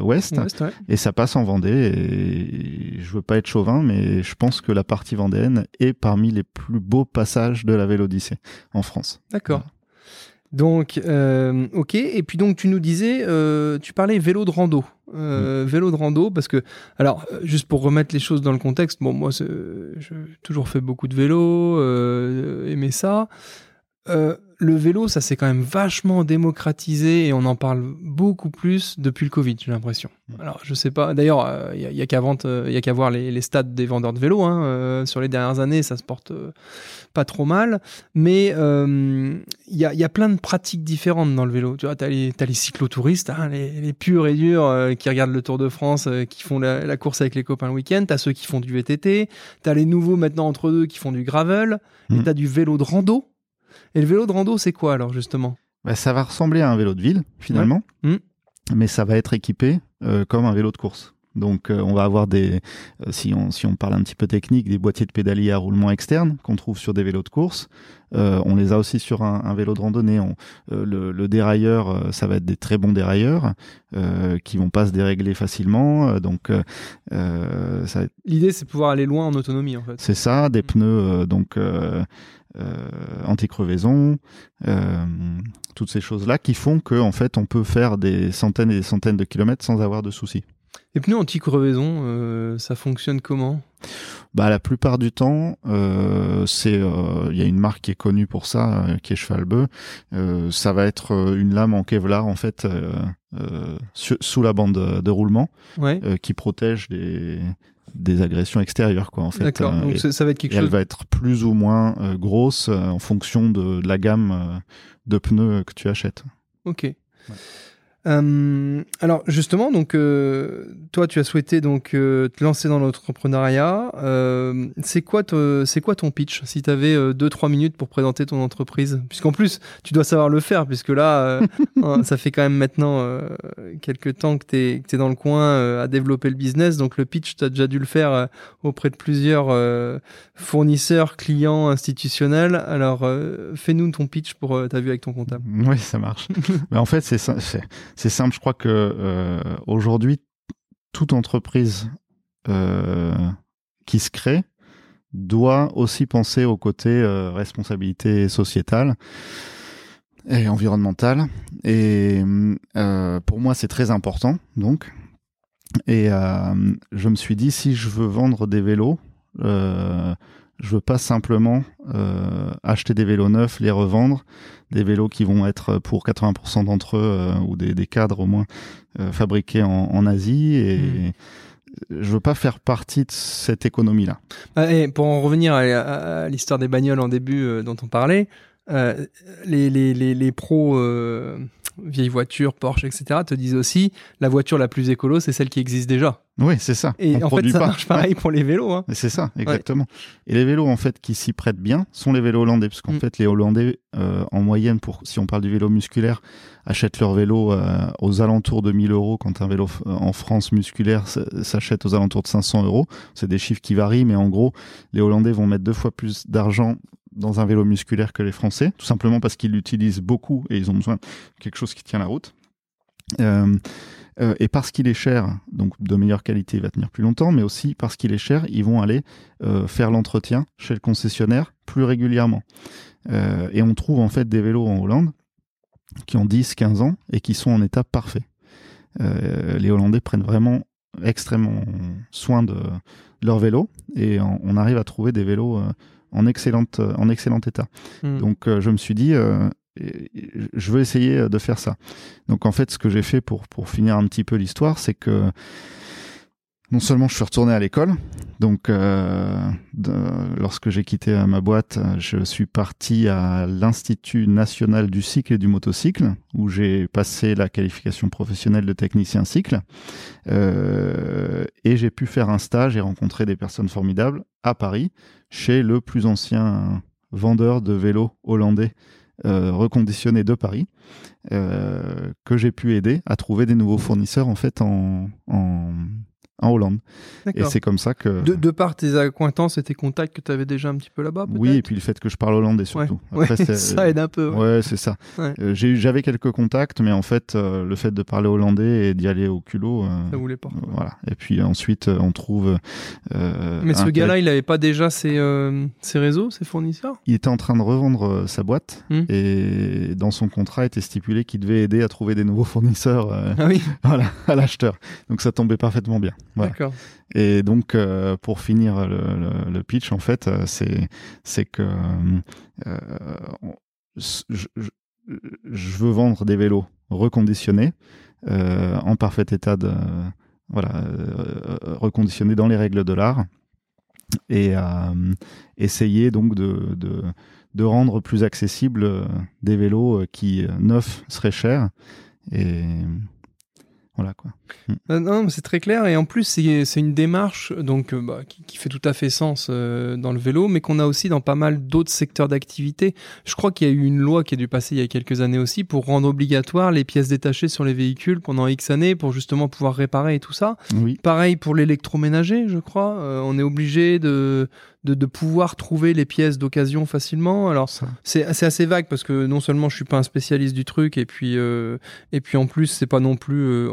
ouest. Ouais. Et ça passe en Vendée. Et je veux pas être chauvin, mais je pense que la partie vendéenne est parmi les plus beaux passages de la Vélodyssée en France. D'accord. Donc, euh, ok. Et puis donc, tu nous disais, euh, tu parlais vélo de rando. Euh, Vélo de rando, parce que, alors, euh, juste pour remettre les choses dans le contexte, bon, moi, j'ai toujours fait beaucoup de vélo, euh, aimé ça. Euh, le vélo, ça s'est quand même vachement démocratisé et on en parle beaucoup plus depuis le Covid, j'ai l'impression. Mm. Alors, je sais pas. D'ailleurs, il y, a qu'à vente- euh, a qu'à voir les, les stats des vendeurs de vélos. Hein. Euh, sur les dernières années, ça se porte euh, pas trop mal. Mais euh, il y, a, y a plein de pratiques différentes dans le vélo. Tu vois, les, t'as les cyclotouristes, hein, les, les purs et durs euh, qui regardent le Tour de France, euh, qui font la, la course avec les copains le week-end. T'as ceux qui font du VTT. T'as les nouveaux maintenant entre deux qui font du gravel. Et Mhm. t'as du vélo de rando. Et le vélo de rando, c'est quoi alors justement? Bah, ça va ressembler à un vélo de ville, finalement. Ouais. Mm. Mais ça va être équipé euh, comme un vélo de course. Donc euh, on va avoir des, euh, si, on, si on parle un petit peu technique, des boîtiers de pédalier à roulement externe qu'on trouve sur des vélos de course. Euh, on les a aussi sur un, un vélo de randonnée. On- le, le dérailleur, ça va être des très bons dérailleurs euh, qui vont pas se dérégler facilement. Donc ça, L'idée, c'est de pouvoir aller loin en autonomie en fait. c'est ça, des Mm. pneus euh, donc euh, euh, anti-crevaison, euh, toutes ces choses-là qui font que en fait on peut faire des centaines et des centaines de kilomètres sans avoir de soucis. Les pneus anti-crevaison, euh, ça fonctionne comment? Bah la plupart du temps, euh, c'est euh, il y a une marque qui est connue pour ça, euh, qui est Cheval Bœuf. Euh, ça va être une lame en Kevlar en fait su- sous la bande de, de roulement Ouais. qui protège des des agressions extérieures quoi en fait. D'accord. Donc et- ça, va être quelque Et elle chose. va être plus ou moins grosse en fonction de, de la gamme de pneus que tu achètes. Ok. Euh, alors justement, donc euh, toi, tu as souhaité donc euh, te lancer dans l'entrepreneuriat. Euh, c'est quoi, c'est quoi ton pitch Si tu avais 2-3 minutes pour présenter ton entreprise, puisqu'en plus tu dois savoir le faire, puisque là, euh, hein, ça fait quand même maintenant euh, quelques temps que tu es, dans le coin à développer le business. Donc le pitch, tu as déjà dû le faire auprès de plusieurs fournisseurs, clients, institutionnels. Alors fais-nous ton pitch pour ta vue avec ton comptable. Oui, ça marche. Mais en fait, c'est c'est simple. Je crois que euh, aujourd'hui, toute entreprise euh, qui se crée doit aussi penser au côté euh, responsabilité sociétale et environnementale. Et pour moi, c'est très important. Donc, et je me suis dit, si je veux vendre des vélos, je veux pas simplement acheter des vélos neufs, les revendre, des vélos qui vont être pour 80% d'entre eux euh, ou des, des cadres au moins euh, fabriqués en, en Asie et je veux pas faire partie de cette économie là. Ah, et pour en revenir à, l'histoire des bagnoles en début euh, dont on parlait, euh, les, les, les, les pros euh, vieilles voitures, Porsche, etc. te disent aussi la voiture la plus écolo, c'est celle qui existe déjà. Oui, c'est ça. Et On en fait, ça pas. marche pareil pour les vélos. Hein. C'est ça, exactement. Et les vélos en fait qui s'y prêtent bien sont les vélos hollandais, parce qu'en Mm. fait les Hollandais euh, en moyenne, pour si on parle du vélo musculaire, achètent leur vélo euh, aux alentours de 1000 euros, quand un vélo en France musculaire s'achète aux alentours de 500 euros. C'est des chiffres qui varient, mais en gros, les Hollandais vont mettre deux fois plus d'argent dans un vélo musculaire que les Français, tout simplement parce qu'ils l'utilisent beaucoup et ils ont besoin de quelque chose qui tient la route. Euh, euh, et parce qu'il est cher, donc de meilleure qualité, il va tenir plus longtemps, mais aussi parce qu'il est cher, ils vont aller euh, faire l'entretien chez le concessionnaire plus régulièrement. Et on trouve en fait des vélos en Hollande qui ont 10, 15 ans et qui sont en état parfait. Les Hollandais prennent vraiment extrêmement soin de, leurs vélos et on, arrive à trouver des vélos en, excellente, en excellent état. Mm. Donc euh, je me suis dit, euh, je veux essayer de faire ça. Donc en fait, ce que j'ai fait pour, pour finir un petit peu l'histoire, c'est que non seulement je suis retourné à l'école, donc euh, lorsque j'ai quitté euh, ma boîte, euh, je suis parti à l'Institut national du cycle et du motocycle, où j'ai passé la qualification professionnelle de technicien cycle, et j'ai pu faire un stage et rencontrer des personnes formidables à Paris, chez le plus ancien vendeur de vélos hollandais reconditionnés de Paris, que j'ai pu aider à trouver des nouveaux fournisseurs en fait en, en Hollande. Et c'est comme ça que... De, de par tes acquaintances et tes contacts que tu avais déjà un petit peu là-bas, oui, et puis le fait que je parle hollandais surtout. Ouais. Après, Ouais, c'est- ça aide un peu. ouais. Ouais, c'est ça. Ouais. Euh, j'ai eu- J'avais quelques contacts, mais en fait, euh, le fait de parler hollandais et d'y aller au culot, euh, Ça voulait pas. euh, voilà. Et puis ensuite, euh, on trouve. euh, Mais ce gars-là, il avait pas déjà ses, euh, ses réseaux, ses fournisseurs? Il était en train de revendre euh, sa boîte Hmm. et dans son contrat était stipulé qu'il devait aider à trouver des nouveaux fournisseurs euh, Ah oui, voilà, à l'acheteur. Donc ça tombait parfaitement bien. Voilà. d'accord. Et donc euh, pour finir le, le- le pitch, en fait, euh, c'est c'est que euh, je, veux vendre des vélos reconditionnés euh, en parfait état de voilà reconditionnés dans les règles de l'art et essayer donc de, de de rendre plus accessible euh, des vélos qui neufs seraient chers et voilà quoi. Euh, non, mais c'est très clair. Et en plus, c'est une démarche donc, euh, bah, qui, qui fait tout à fait sens euh, dans le vélo, mais qu'on a aussi dans pas mal d'autres secteurs d'activité. Je crois qu'il y a eu une loi qui a dû passer il y a quelques années aussi pour rendre obligatoire les pièces détachées sur les véhicules pendant X années pour justement pouvoir réparer et tout ça. Oui. Pareil pour l'électroménager, je crois. Euh, on est obligé de, de, de pouvoir trouver les pièces d'occasion facilement. Alors, c'est assez vague parce que non seulement je suis pas un spécialiste du truc et puis euh, et puis en plus c'est pas non plus euh,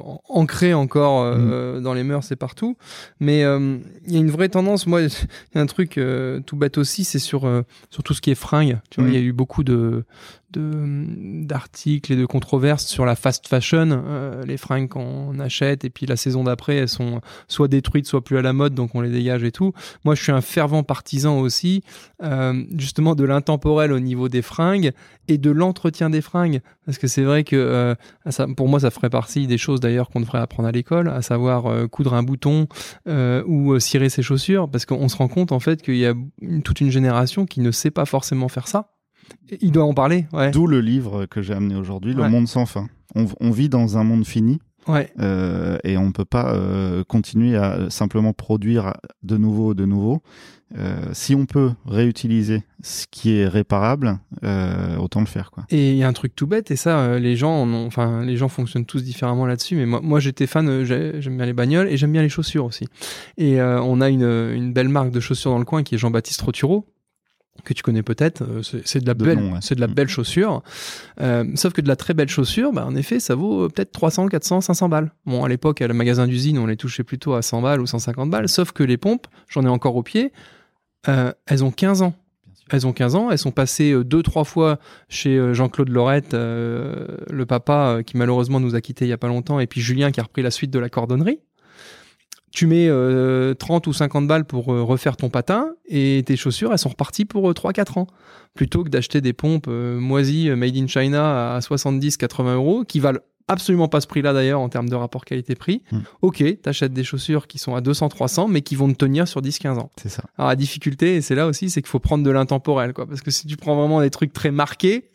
encore euh, dans les mœurs et partout. Mais euh, il y a une vraie tendance. Moi il y a un truc euh, tout bête aussi c'est sur sur tout ce qui est fringues. Tu vois Mhm. il y a eu beaucoup de de d'articles et de controverses sur la fast fashion. Euh, les fringues qu'on achète et puis la saison d'après elles sont soit détruites soit plus à la mode donc on les dégage et tout. Moi je suis un fervent partisan aussi euh, justement de l'intemporel au niveau des fringues et de l'entretien des fringues. Parce que c'est vrai que euh, ça, pour moi ça ferait partie des choses d'ailleurs qu'on devrait apprendre à l'école à savoir euh, coudre un bouton euh, ou euh, cirer ses chaussures. Parce qu'on se rend compte en fait qu'il y a toute une génération qui ne sait pas forcément faire ça Il doit en parler, ouais. D'où le livre que j'ai amené aujourd'hui, Le Ouais. Monde sans fin. On, on vit dans un monde fini Ouais. euh, et on ne peut pas euh, continuer à simplement produire de nouveau, de nouveau. Euh, si on peut réutiliser ce qui est réparable, euh, autant le faire. Quoi. Et il y a un truc tout bête, et ça, euh, les gens, en ont- enfin, les gens fonctionnent tous différemment là-dessus. Mais moi, moi j'étais fan, euh, j'ai- j'aime bien les bagnoles et j'aime bien les chaussures aussi. Et euh, on a une, une belle marque de chaussures dans le coin qui est Jean-Baptiste Roturo que tu connais peut-être, euh, c'est de la De belle, nom, ouais. c'est de la Mm. belle chaussure. Euh, sauf que de la très belle chaussure, bah, en effet, ça vaut euh, peut-être 300, 400, 500 balles. Bon, à l'époque, à le magasin d'usine, on les touchait plutôt à 100 balles ou 150 balles. Sauf que les pompes, j'en ai encore au pied, euh, elles ont 15 ans. Elles ont 15 ans, elles sont passées deux, trois fois chez Jean-Claude Lorette, euh, le papa qui malheureusement nous a quittés il y a pas longtemps, et puis Julien qui a repris la suite de la cordonnerie. Tu mets euh, 30 ou 50 balles pour euh, refaire ton patin, et tes chaussures, elles sont reparties pour euh, 3-4 ans. Plutôt que d'acheter des pompes euh, moisies, euh, made in China à 70-80 euros, qui valent absolument pas ce prix-là d'ailleurs en termes de rapport qualité-prix. Mm. Ok, t'achètes des chaussures qui sont à 200-300, mais qui vont te tenir sur 10-15 ans. C'est ça. Alors la difficulté, et c'est là aussi, c'est qu'il faut prendre de l'intemporel, quoi. Parce que si tu prends vraiment des trucs très marqués,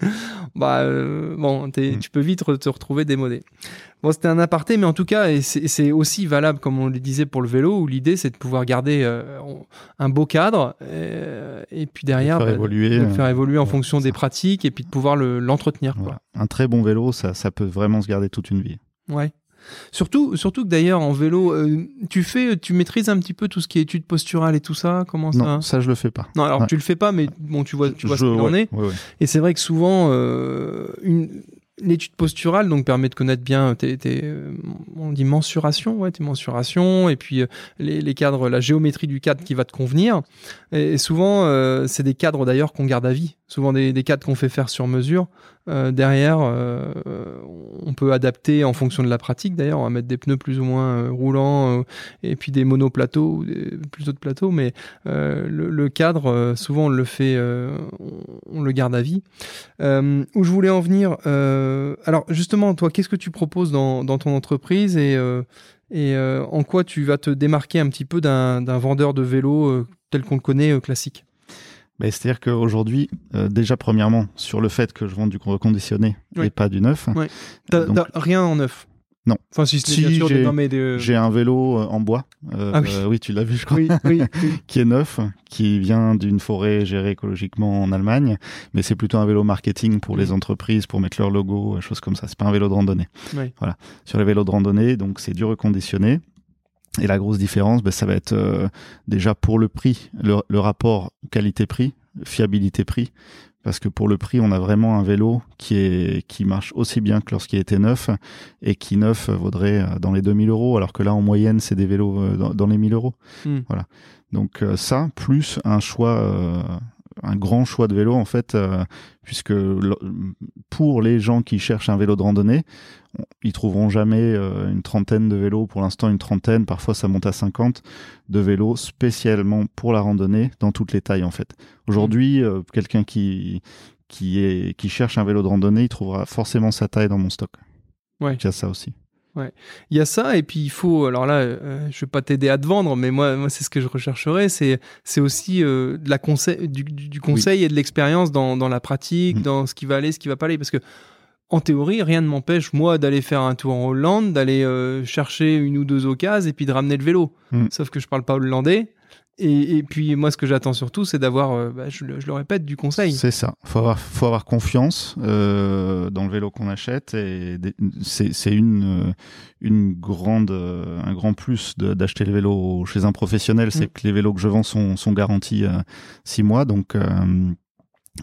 bah euh, bon, t'es- Mm. tu peux vite te retrouver démodé. Bon, c'était un aparté, mais en tout cas, et c'est aussi valable, comme on le disait pour le vélo, où l'idée c'est de pouvoir garder euh, un beau cadre, euh, et puis derrière, faire bah, évoluer, de le euh, faire évoluer en ouais, fonction des pratiques, et puis de pouvoir le- l'entretenir. Voilà. Un très bon vélo, ça, ça peut vraiment se garder toute une vie. Ouais. Surtout, surtout que d'ailleurs en vélo, euh, tu fais, tu maîtrises un petit peu tout ce qui est étude posturale et tout ça. Comment ça Non, ça je le fais pas. Non, alors Ouais. tu le fais pas, mais bon, tu vois, tu vois Je- ce qu'il en ouais, est. ouais. Et c'est vrai que souvent, euh, une, l'étude posturale donc permet de connaître bien tes, tes, euh, on dit mensuration, ouais, tes mensurations, et puis euh, les, les cadres, la géométrie du cadre qui va te convenir. Et, souvent, euh, c'est des cadres d'ailleurs qu'on garde à vie. Souvent des, cadres qu'on fait faire sur mesure. Euh, derrière, euh, on peut adapter en fonction de la pratique. D'ailleurs, on va mettre des pneus plus ou moins euh, roulants et puis des monoplateaux plutôt de plateaux. Mais le, cadre, souvent, on le fait, on, le garde à vie. Où je voulais en venir. alors, justement, toi, qu'est-ce que tu proposes dans, ton entreprise et, et en quoi tu vas te démarquer un petit peu d'un vendeur de vélo tel qu'on le connaît classique? Ben, C'est-à-dire qu'aujourd'hui, euh, déjà premièrement, sur le fait que je vends du reconditionné Oui. et pas du neuf. T'as Donc- rien en neuf? Non. Enfin, si, j'ai- des- j'ai un vélo euh, en bois. euh, Ah oui. euh, oui, tu l'as vu, je crois. Qui est neuf, qui vient d'une forêt gérée écologiquement en Allemagne, mais c'est plutôt un vélo marketing pour les entreprises, pour mettre leur logo, euh, choses comme ça. C'est pas un vélo de randonnée. Voilà. Sur les vélos de randonnée, donc c'est du reconditionné. Et la grosse différence, ben, ça va être euh, déjà pour le prix, le, le rapport qualité-prix, fiabilité-prix. Parce que pour le prix, on a vraiment un vélo qui est qui marche aussi bien que lorsqu'il était neuf et qui neuf vaudrait euh, dans les 2000 euros, alors que là en moyenne c'est des vélos euh, dans, dans les 1000 euros. Hmm. Voilà. Donc euh, ça plus un choix, euh, un grand choix de vélo en fait, euh, puisque pour les gens qui cherchent un vélo de randonnée, on- ils trouveront jamais euh, une trentaine de vélos. Pour l'instant une trentaine, parfois ça monte à 50 de vélos spécialement pour la randonnée dans toutes les tailles en fait. Aujourd'hui, euh, quelqu'un qui qui est qui cherche un vélo de randonnée, il trouvera forcément sa taille dans mon stock. Ouais. Il y a ça aussi. Il y a ça, et puis il faut. Alors là, euh, je vais pas t'aider à te vendre, mais moi, moi c'est ce que je rechercherais. C'est, c'est aussi euh, de la conseil, du, conseil et de l'expérience dans, dans la pratique, Mm. dans ce qui va aller, ce qui va pas aller. Parce que, en théorie, rien ne m'empêche, moi, d'aller faire un tour en Hollande, d'aller euh, chercher une ou deux occasions et puis de ramener le vélo. Mm. Sauf que je parle pas hollandais. Et, et puis, moi, ce que j'attends surtout, c'est d'avoir, euh, bah, je, le- je le répète, du conseil. C'est ça. Faut avoir, faut avoir confiance euh, dans le vélo qu'on achète et c'est une une grande un grand plus d'acheter le vélo chez un professionnel, c'est Mm. que les vélos que je vends sont sont garantis six mois, donc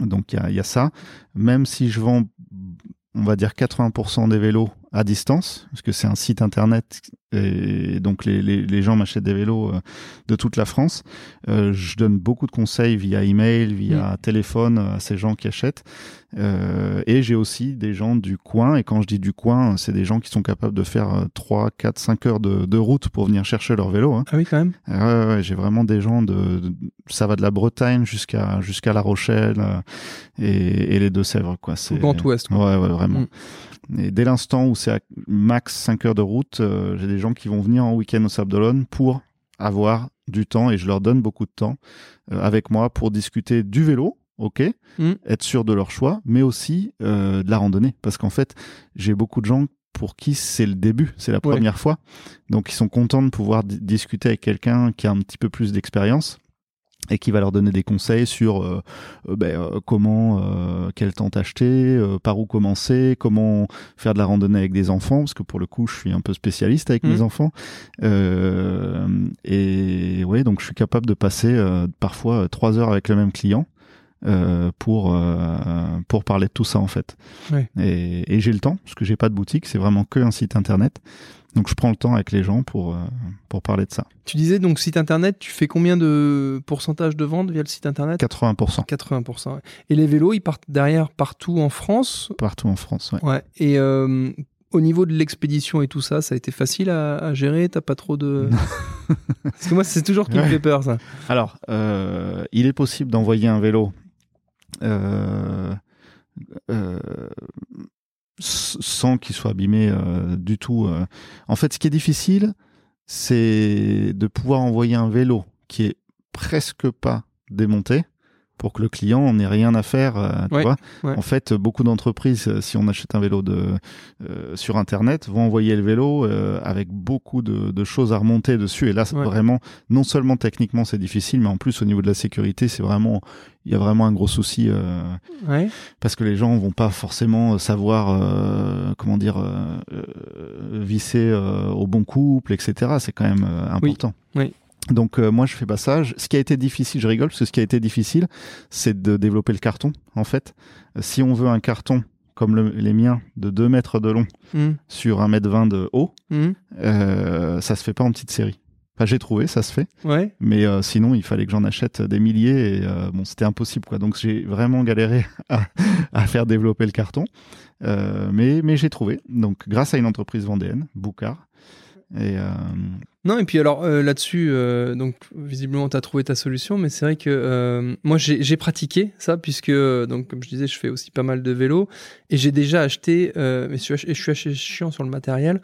donc il y a, il y a ça. Même si je vends, on va dire 80% des vélos à distance, parce que c'est un site internet et donc les, les, les gens m'achètent des vélos euh, de toute la France. Euh, je donne beaucoup de conseils via email, via téléphone à ces gens qui achètent. Euh, et j'ai aussi des gens du coin. Et quand je dis du coin, c'est des gens qui sont capables de faire euh, 3, 4, 5 heures de, de route pour venir chercher leur vélo. Hein. Ah oui, quand même. Ouais, ouais, ouais, j'ai vraiment des gens de, de- ça va de la Bretagne jusqu'à jusqu'à La Rochelle euh, et, et les Deux-Sèvres. C'est Au Grand Ouest, quoi. Ouais, ouais, vraiment. Mm. Et dès l'instant où c'est à max 5 heures de route, euh, j'ai des gens qui vont venir en week-end au Sable d'Olonne pour avoir du temps et je leur donne beaucoup de temps euh, avec moi pour discuter du vélo ok, Mm. être sûr de leur choix, mais aussi euh, de la randonnée. Parce qu'en fait, j'ai beaucoup de gens pour qui c'est le début, c'est la Ouais. première fois. Donc ils sont contents de pouvoir di- discuter avec quelqu'un qui a un petit peu plus d'expérience et qui va leur donner des conseils sur euh, euh, ben, euh, comment, euh, quelle tente acheter, par où commencer, comment faire de la randonnée avec des enfants, parce que pour le coup, je suis un peu spécialiste avec mes enfants. Euh, et ouais, donc je suis capable de passer parfois trois heures avec le même client. euh, pour euh, pour parler de tout ça en fait Ouais. et, et j'ai le temps parce que j'ai pas de boutique c'est vraiment que un site internet donc je prends le temps avec les gens pour euh, pour parler de ça Tu disais donc site internet, tu fais combien de pourcentage de vente via le site internet? 80% 80%. ouais. Et les vélos, ils partent derrière partout en France? partout en France ouais. Ouais. Et euh, au niveau de l'expédition et tout ça, ça a été facile à, à gérer? T'as pas trop de. Parce que moi, c'est toujours qui me fait peur, ça. Alors, euh, il est possible d'envoyer un vélo euh, euh, sans qu'il soit abîmé euh, du tout. euh. En fait, ce qui est difficile, c'est de pouvoir envoyer un vélo qui est presque pas démonté pour que le client n'ait rien à faire. euh, tu Ouais, vois ouais. En fait, beaucoup d'entreprises, euh, si on achète un vélo de, euh, sur Internet, vont envoyer le vélo euh, avec beaucoup de, de choses à remonter dessus. Et là, Ouais. vraiment, non seulement techniquement c'est difficile, mais en plus au niveau de la sécurité, c'est vraiment, il y a vraiment un gros souci euh, Ouais. parce que les gens vont pas forcément savoir, euh, comment dire, euh, euh, visser euh, au bon couple, etc. C'est quand même euh, important. Oui. Donc euh, moi je fais pas ça. Ce qui a été difficile, je rigole parce que ce qui a été difficile, c'est de développer le carton. En fait, Euh, si on veut un carton comme le- les miens de 2 mètres de long Hum, sur 1 mètre 20 de haut, hum. euh, ça se fait pas en petite série. Enfin, j'ai trouvé, ça se fait, Ouais. mais euh, sinon il fallait que j'en achète des milliers et euh, bon c'était impossible quoi. Donc j'ai vraiment galéré à, à faire développer le carton, Euh, mais mais j'ai trouvé. Donc grâce à une entreprise vendéenne, Boucard. Euh, Non, et puis alors euh, là-dessus, euh, donc visiblement tu as trouvé ta solution, mais c'est vrai que moi j'ai pratiqué ça, puisque, donc comme je disais, je fais aussi pas mal de vélo, et j'ai déjà acheté, mais je suis, je suis assez chiant sur le matériel,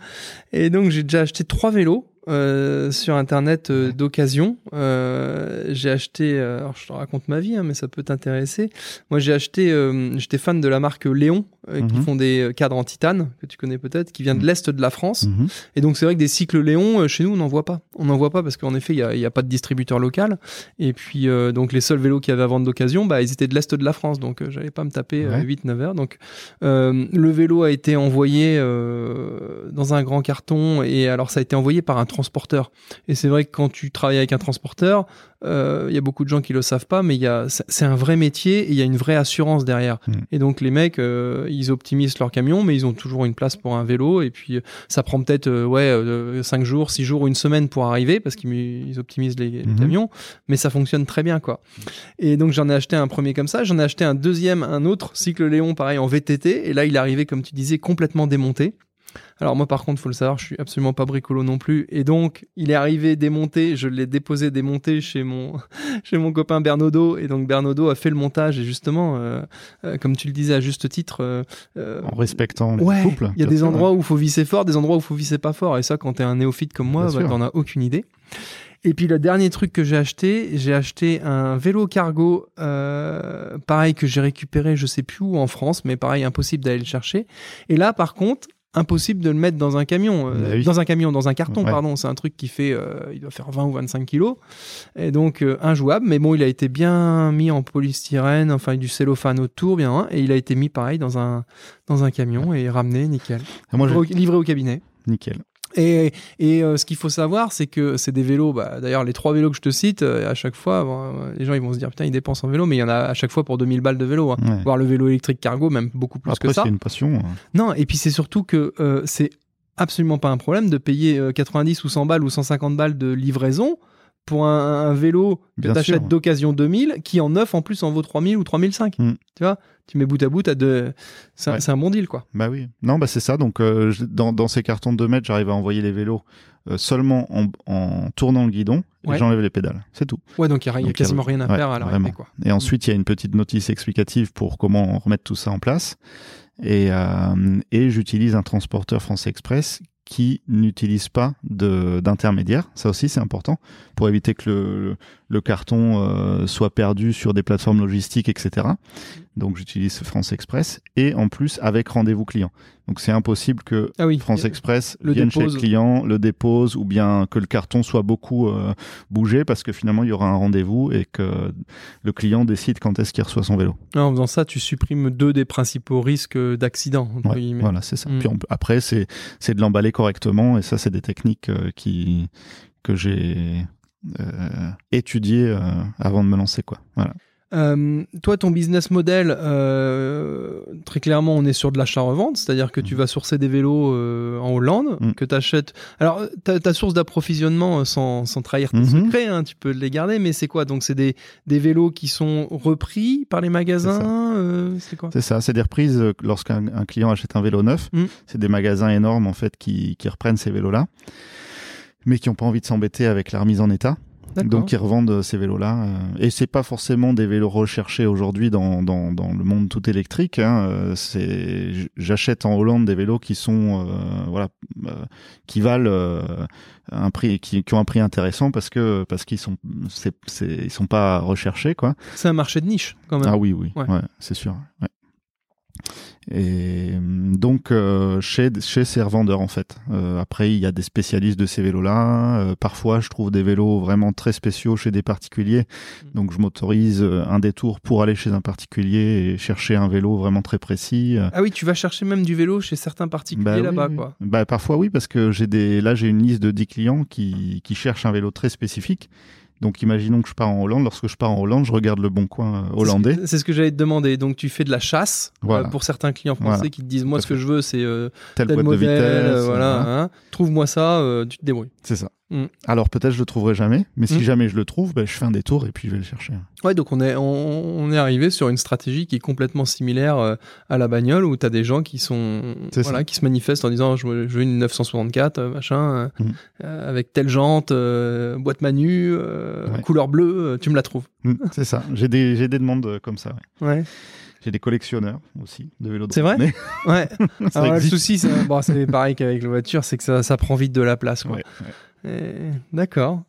et donc j'ai déjà acheté trois vélos. Euh, sur internet euh, d'occasion Euh, j'ai acheté alors je te raconte ma vie hein, mais ça peut t'intéresser moi j'ai acheté j'étais fan de la marque Léon qui Mhm. font des cadres en titane que tu connais peut-être qui vient de Mhm. l'est de la France mhm. et donc c'est vrai que des cycles Léon, chez nous, on n'en voit pas. On n'en voit pas parce qu'en effet, il n'y a, il y a pas de distributeur local. Et puis, donc les seuls vélos qu'il y avait à vendre d'occasion, bah, ils étaient de l'Est de la France. Donc, j'allais pas me taper Ouais. 8-9 heures. Donc, le vélo a été envoyé dans un grand carton. Et alors, ça a été envoyé par un transporteur. Et c'est vrai que quand tu travailles avec un transporteur, euh, il y a beaucoup de gens qui le savent pas, mais il y a, c'est un vrai métier et il y a une vraie assurance derrière. Mm. Et donc, les mecs, euh, ils optimisent leur camion, mais ils ont toujours une place pour un vélo. Et puis, ça prend peut-être euh, ouais 5 jours, 6 jours ou une semaine pour arriver parce qu'ils ils optimisent les, les Mhm. camions, mais ça fonctionne très bien quoi. Et donc j'en ai acheté un premier comme ça, j'en ai acheté un deuxième, un autre cycle Léon pareil en VTT et là il est arrivé comme tu disais complètement démonté. Alors moi par contre faut le savoir, je suis absolument pas bricolo non plus et donc il est arrivé démonté, je l'ai déposé démonté chez mon chez mon copain Bernaudot et donc Bernaudot a fait le montage et justement euh, euh, comme tu le disais à juste titre euh, en respectant les Ouais, couples. il y a des sûr. endroits où il faut visser fort, des endroits où il faut visser pas fort. Et ça, quand t'es un néophyte comme moi, bah, t'en as aucune idée. Et puis le dernier truc que j'ai acheté, j'ai acheté un vélo cargo, euh, pareil que j'ai récupéré, je sais plus où en France, mais pareil impossible d'aller le chercher. Et là, par contre, impossible de le mettre dans un camion, euh, Bah oui. dans un camion, dans un carton, Ouais. pardon. C'est un truc qui fait, euh, il doit faire 20 ou 25 kilos, et donc euh, injouable. Mais bon, il a été bien mis en polystyrène, enfin du cellophane autour, bien, hein, et il a été mis pareil dans un dans un camion et ramené, nickel, Ah, moi, je- livré, au, livré au cabinet. nickel. Et, et euh, ce qu'il faut savoir, c'est que c'est des vélos. Bah, D'ailleurs, les trois vélos que je te cite, euh, à chaque fois, bon, euh, les gens ils vont se dire putain, ils dépensent en vélo, mais il y en a à chaque fois pour 2000 balles de vélo. hein. Ouais. Voire le vélo électrique cargo, même beaucoup plus Après, que ça. c'est une passion. euh. Non, et puis c'est surtout que euh, c'est absolument pas un problème de payer euh, 90 ou 100 balles ou 150 balles de livraison pour un, un vélo que tu achètes d'occasion 2000 qui en neuf en plus en vaut 3000 ou 3005. Mm. Tu vois Tu mets bout à bout, t'as de... c'est un- Ouais. c'est un bon deal quoi. Bah oui. Non, bah c'est ça. Donc, euh, je- dans, dans ces cartons de 2 mètres, j'arrive à envoyer les vélos euh, seulement en, en tournant le guidon et j'enlève les pédales. C'est tout. Ouais, donc il y a, Donc, quasiment rien à ouais, faire à l'arrivée quoi. Et ensuite, il y a une petite notice explicative pour comment remettre tout ça en place. Et, euh, et j'utilise un transporteur France Express qui n'utilisent pas d'intermédiaire. Ça aussi, c'est important pour éviter que le, le carton euh, soit perdu sur des plateformes logistiques, etc. Donc, j'utilise France Express et en plus avec rendez-vous client. Donc, c'est impossible que Ah oui. France Express le vienne chez le client, le dépose ou bien que le carton soit beaucoup euh, bougé parce que finalement, il y aura un rendez-vous et que le client décide quand est-ce qu'il reçoit son vélo. Ah, En faisant ça, tu supprimes deux des principaux risques d'accident. entre Ouais, voilà, c'est ça. Mm. Puis on peut- après, c'est de l'emballer correctement et ça, c'est des techniques euh, qui que j'ai euh, étudiées euh, avant de me lancer, quoi. Voilà. Euh, toi, ton business model, euh, très clairement, on est sur de l'achat-revente, c'est-à-dire que tu Mhm. vas sourcer des vélos euh, en Hollande, Mhm. que tu achètes. Alors, ta, source d'approvisionnement, euh, sans, sans trahir tes Mhm. secrets, hein, tu peux les garder, mais c'est quoi? Donc, c'est des, des vélos qui sont repris par les magasins euh, C'est quoi? C'est ça, c'est des reprises euh, lorsqu'un un client achète un vélo neuf. Mm. C'est des magasins énormes en fait qui, qui reprennent ces vélos-là, mais qui n'ont pas envie de s'embêter avec la remise en état. Donc ils revendent euh, ces vélos-là. euh, et c'est pas forcément des vélos recherchés aujourd'hui dans, dans, dans le monde tout électrique. Hein. euh, C'est j'achète en Hollande des vélos qui sont euh, voilà euh, qui valent euh, un prix qui, qui ont un prix intéressant parce que parce qu'ils sont c'est ils sont pas recherchés quoi. C'est un marché de niche, quand même. Ah oui, oui, Ouais. ouais. c'est sûr. ouais. Et euh, donc euh, chez chez ces revendeurs en fait. Euh, après il y a des spécialistes de ces vélos-là. Euh, parfois je trouve des vélos vraiment très spéciaux chez des particuliers. Mm. Donc je m'autorise un détour pour aller chez un particulier et chercher un vélo vraiment très précis. Ah oui, tu vas chercher même du vélo chez certains particuliers bah là-bas, oui. quoi. Bah parfois oui parce que j'ai des là j'ai une liste de 10 clients qui qui cherchent un vélo très spécifique. Donc imaginons que je pars en Hollande. Lorsque je pars en Hollande, je regarde le bon coin euh, hollandais. C'est ce que j'allais te demander. Donc, tu fais de la chasse Voilà. euh, pour certains clients français Voilà. qui te disent Moi, ce que je veux, c'est euh, Telle tel boîte de modèle, vitesse. euh, voilà. voilà. hein. Trouve-moi ça, tu te débrouilles. C'est ça. Mm. Alors peut-être je le trouverai jamais, mais si Mm. jamais je le trouve, ben, je fais un détour et puis je vais le chercher. Ouais, donc on est, on, on est arrivé sur une stratégie qui est complètement similaire euh, à la bagnole où tu as des gens qui sont voilà, qui se manifestent en disant je veux, je veux une 964 euh, machin euh, Mm. euh, avec telle jante, euh, boîte manu, Ouais. couleur bleue, tu me la trouves. C'est ça. J'ai des, des demandes comme ça. ouais. Ouais. J'ai des collectionneurs aussi de vélos. C'est vrai randonnée. Ouais. Alors, le souci, c'est bon, pareil qu'avec la voiture, c'est que ça, ça prend vite de la place. quoi. Ouais, ouais. Eh, D'accord.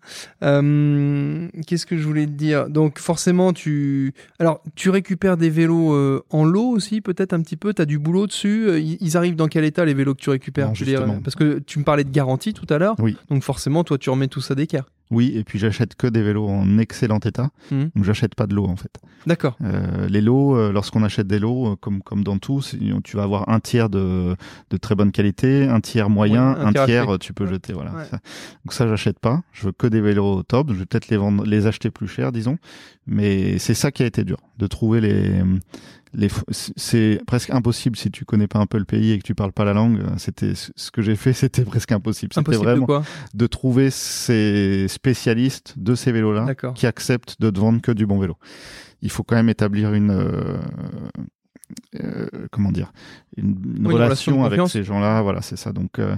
Euh, Qu'est-ce que je voulais te dire? Donc forcément, tu alors tu récupères des vélos euh, en lot aussi, peut-être un petit peu? T'as du boulot dessus? Euh, Ils arrivent dans quel état les vélos que tu récupères? Non, Je veux dire, justement. Parce que tu me parlais de garantie tout à l'heure. Oui. Donc forcément, toi, tu remets tout ça d'équerre. Oui, et puis j'achète que des vélos en excellent état. Mhm. Donc j'achète pas de lot en fait. D'accord. Euh, les lots, euh, lorsqu'on achète des lots, euh, comme comme dans tout, tu vas avoir un tiers de, de très bonne qualité, un tiers moyen, Ouais, un un tiers tu peux Ouais. jeter. Voilà. Ouais. Donc ça, j'achète pas. Je veux que des vélos au top. Je vais peut-être les vendre, les acheter plus cher, disons. Mais c'est ça qui a été dur, de trouver les les. C'est presque impossible si tu connais pas un peu le pays et que tu parles pas la langue. C'était ce que j'ai fait, c'était presque impossible. C'était Impossible de vraiment quoi? de trouver ces spécialistes de ces vélos-là qui acceptent de te vendre que du bon vélo. Il faut quand même établir une euh, euh, comment dire une, une Oui, une relation avec ces gens-là. Voilà, c'est ça. Donc euh,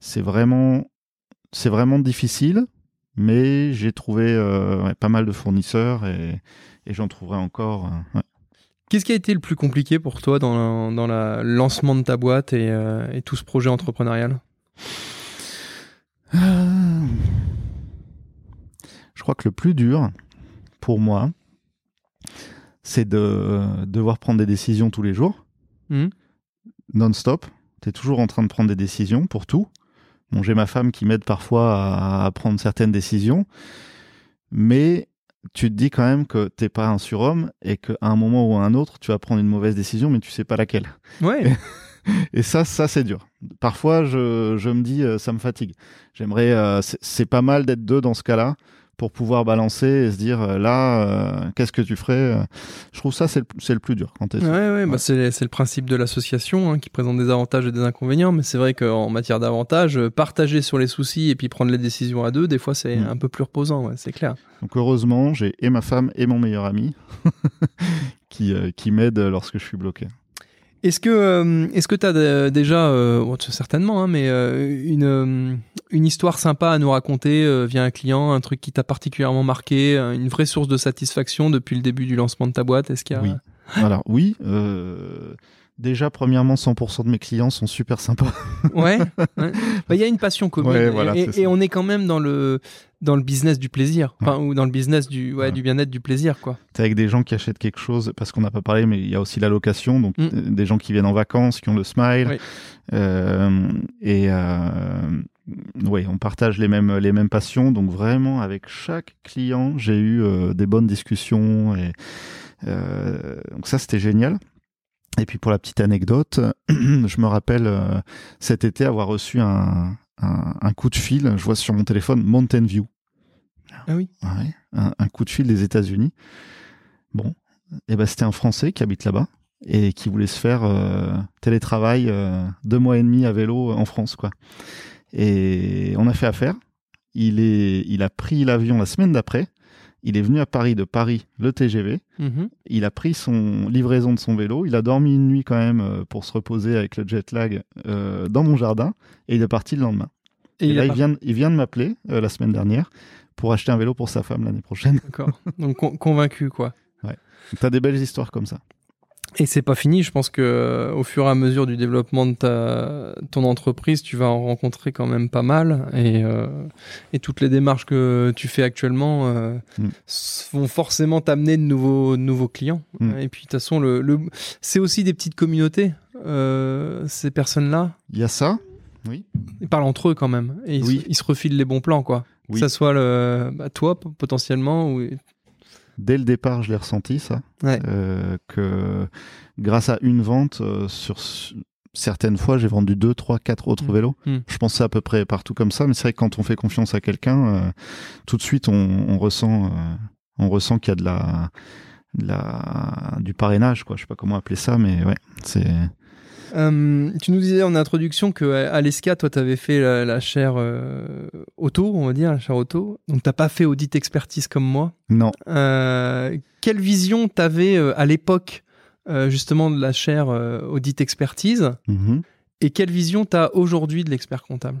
c'est vraiment c'est vraiment difficile, mais j'ai trouvé euh, ouais, pas mal de fournisseurs et, et j'en trouverai encore. euh, ouais. Qu'est-ce qui a été le plus compliqué pour toi dans, dans le lancement de ta boîte et, euh, et tout ce projet entrepreneurial? Je crois que le plus dur pour moi, c'est de devoir prendre des décisions tous les jours, Mhm. non-stop. Tu es toujours en train de prendre des décisions pour tout. Bon, j'ai ma femme qui m'aide parfois à, à prendre certaines décisions, mais tu te dis quand même que t'es pas un surhomme et qu'à un moment ou à un autre, tu vas prendre une mauvaise décision, mais tu sais pas laquelle. Ouais. Et ça, ça c'est dur. Parfois, je, je me dis, euh, ça me fatigue. J'aimerais, euh, c'est pas mal d'être deux dans ce cas-là pour pouvoir balancer et se dire, euh, là, euh, qu'est-ce que tu ferais euh. Je trouve ça, c'est le, le plus dur quand t'es Ouais, seul. ouais, Bah Ouais. c'est, c'est le principe de l'association hein, qui présente des avantages et des inconvénients, mais c'est vrai qu'en matière d'avantages, partager sur les soucis et puis prendre les décisions à deux, des fois c'est Mm. un peu plus reposant, ouais, c'est clair. Donc heureusement, j'ai et ma femme et mon meilleur ami qui, euh, qui m'aident lorsque je suis bloqué. Est-ce que euh, est-ce que tu as déjà, euh, certainement, hein, mais euh, une, euh, histoire sympa à nous raconter euh, via un client, un truc qui t'a particulièrement marqué, euh, une vraie source de satisfaction depuis le début du lancement de ta boîte? Est-ce qu'il y a... Oui. Alors oui, euh, Déjà, premièrement, 100% de mes clients sont super sympas. Ouais. ouais. Bah, Il y a une passion commune. Ouais, voilà, et, on est quand même dans le dans le business du plaisir, enfin, ou dans le business du du bien-être, du plaisir, quoi. T'es avec des gens qui achètent quelque chose, parce qu'on n'a pas parlé, mais il y a aussi la location, donc Mm. euh, des gens qui viennent en vacances, qui ont le smile. Euh, et euh, ouais, on partage les mêmes, les mêmes passions. Donc vraiment, avec chaque client, j'ai eu euh, des bonnes discussions. Et, euh, donc ça, c'était génial. Et puis pour la petite anecdote, je me rappelle euh, cet été avoir reçu un, un, un coup de fil. Je vois sur mon téléphone Mountain View. Ah oui. Ouais, un, un coup de fil des États-Unis. Bon, et ben c'était un Français qui habite là-bas et qui voulait se faire euh, télétravail euh, deux mois et demi à vélo en France, quoi. Et on a fait affaire. Il est, il a pris l'avion la semaine d'après. Il est venu à Paris de Paris, le TGV. Mhm. Il a pris son livraison de son vélo. Il a dormi une nuit quand même euh, pour se reposer avec le jet lag euh, dans mon jardin. Et il est parti le lendemain. Et, il là, il vient, il vient de m'appeler euh, la semaine dernière pour acheter un vélo pour sa femme l'année prochaine. D'accord. Donc con- convaincu, quoi. T'as des belles histoires comme ça. Et c'est pas fini. Je pense que euh, au fur et à mesure du développement de ta ton entreprise, tu vas en rencontrer quand même pas mal. Et euh, et toutes les démarches que tu fais actuellement euh, Mm. vont forcément t'amener de nouveaux de nouveaux clients. Mm. Et puis de toute façon, le, le c'est aussi des petites communautés. euh, ces personnes-là, Il y a ça. Oui. ils parlent entre eux quand même. Et ils, Oui. se, ils se refilent les bons plans, quoi. Oui. Que ça soit le, bah, toi potentiellement ou Dès le départ, je l'ai ressenti, ça. Ouais. Euh, que grâce à une vente, euh, sur certaines fois, j'ai vendu deux, trois, quatre autres Mm. vélos. Mm. Je c'est à peu près partout comme ça. Mais c'est vrai que quand on fait confiance à quelqu'un, euh, tout de suite, on, on ressent, euh, on ressent qu'il y a de la, de la, du parrainage, quoi. Je sais pas comment appeler ça, mais ouais, c'est. Euh, tu nous disais en introduction que à à l'ESCA, toi, tu avais fait la, la chaire euh, auto, on va dire, la chaire auto. Donc, t'as pas fait audit expertise comme moi. Non. Euh, quelle vision t'avais euh, à l'époque, euh, justement, de la chaire euh, audit expertise? Mhm. Et quelle vision t'as aujourd'hui de l'expert comptable?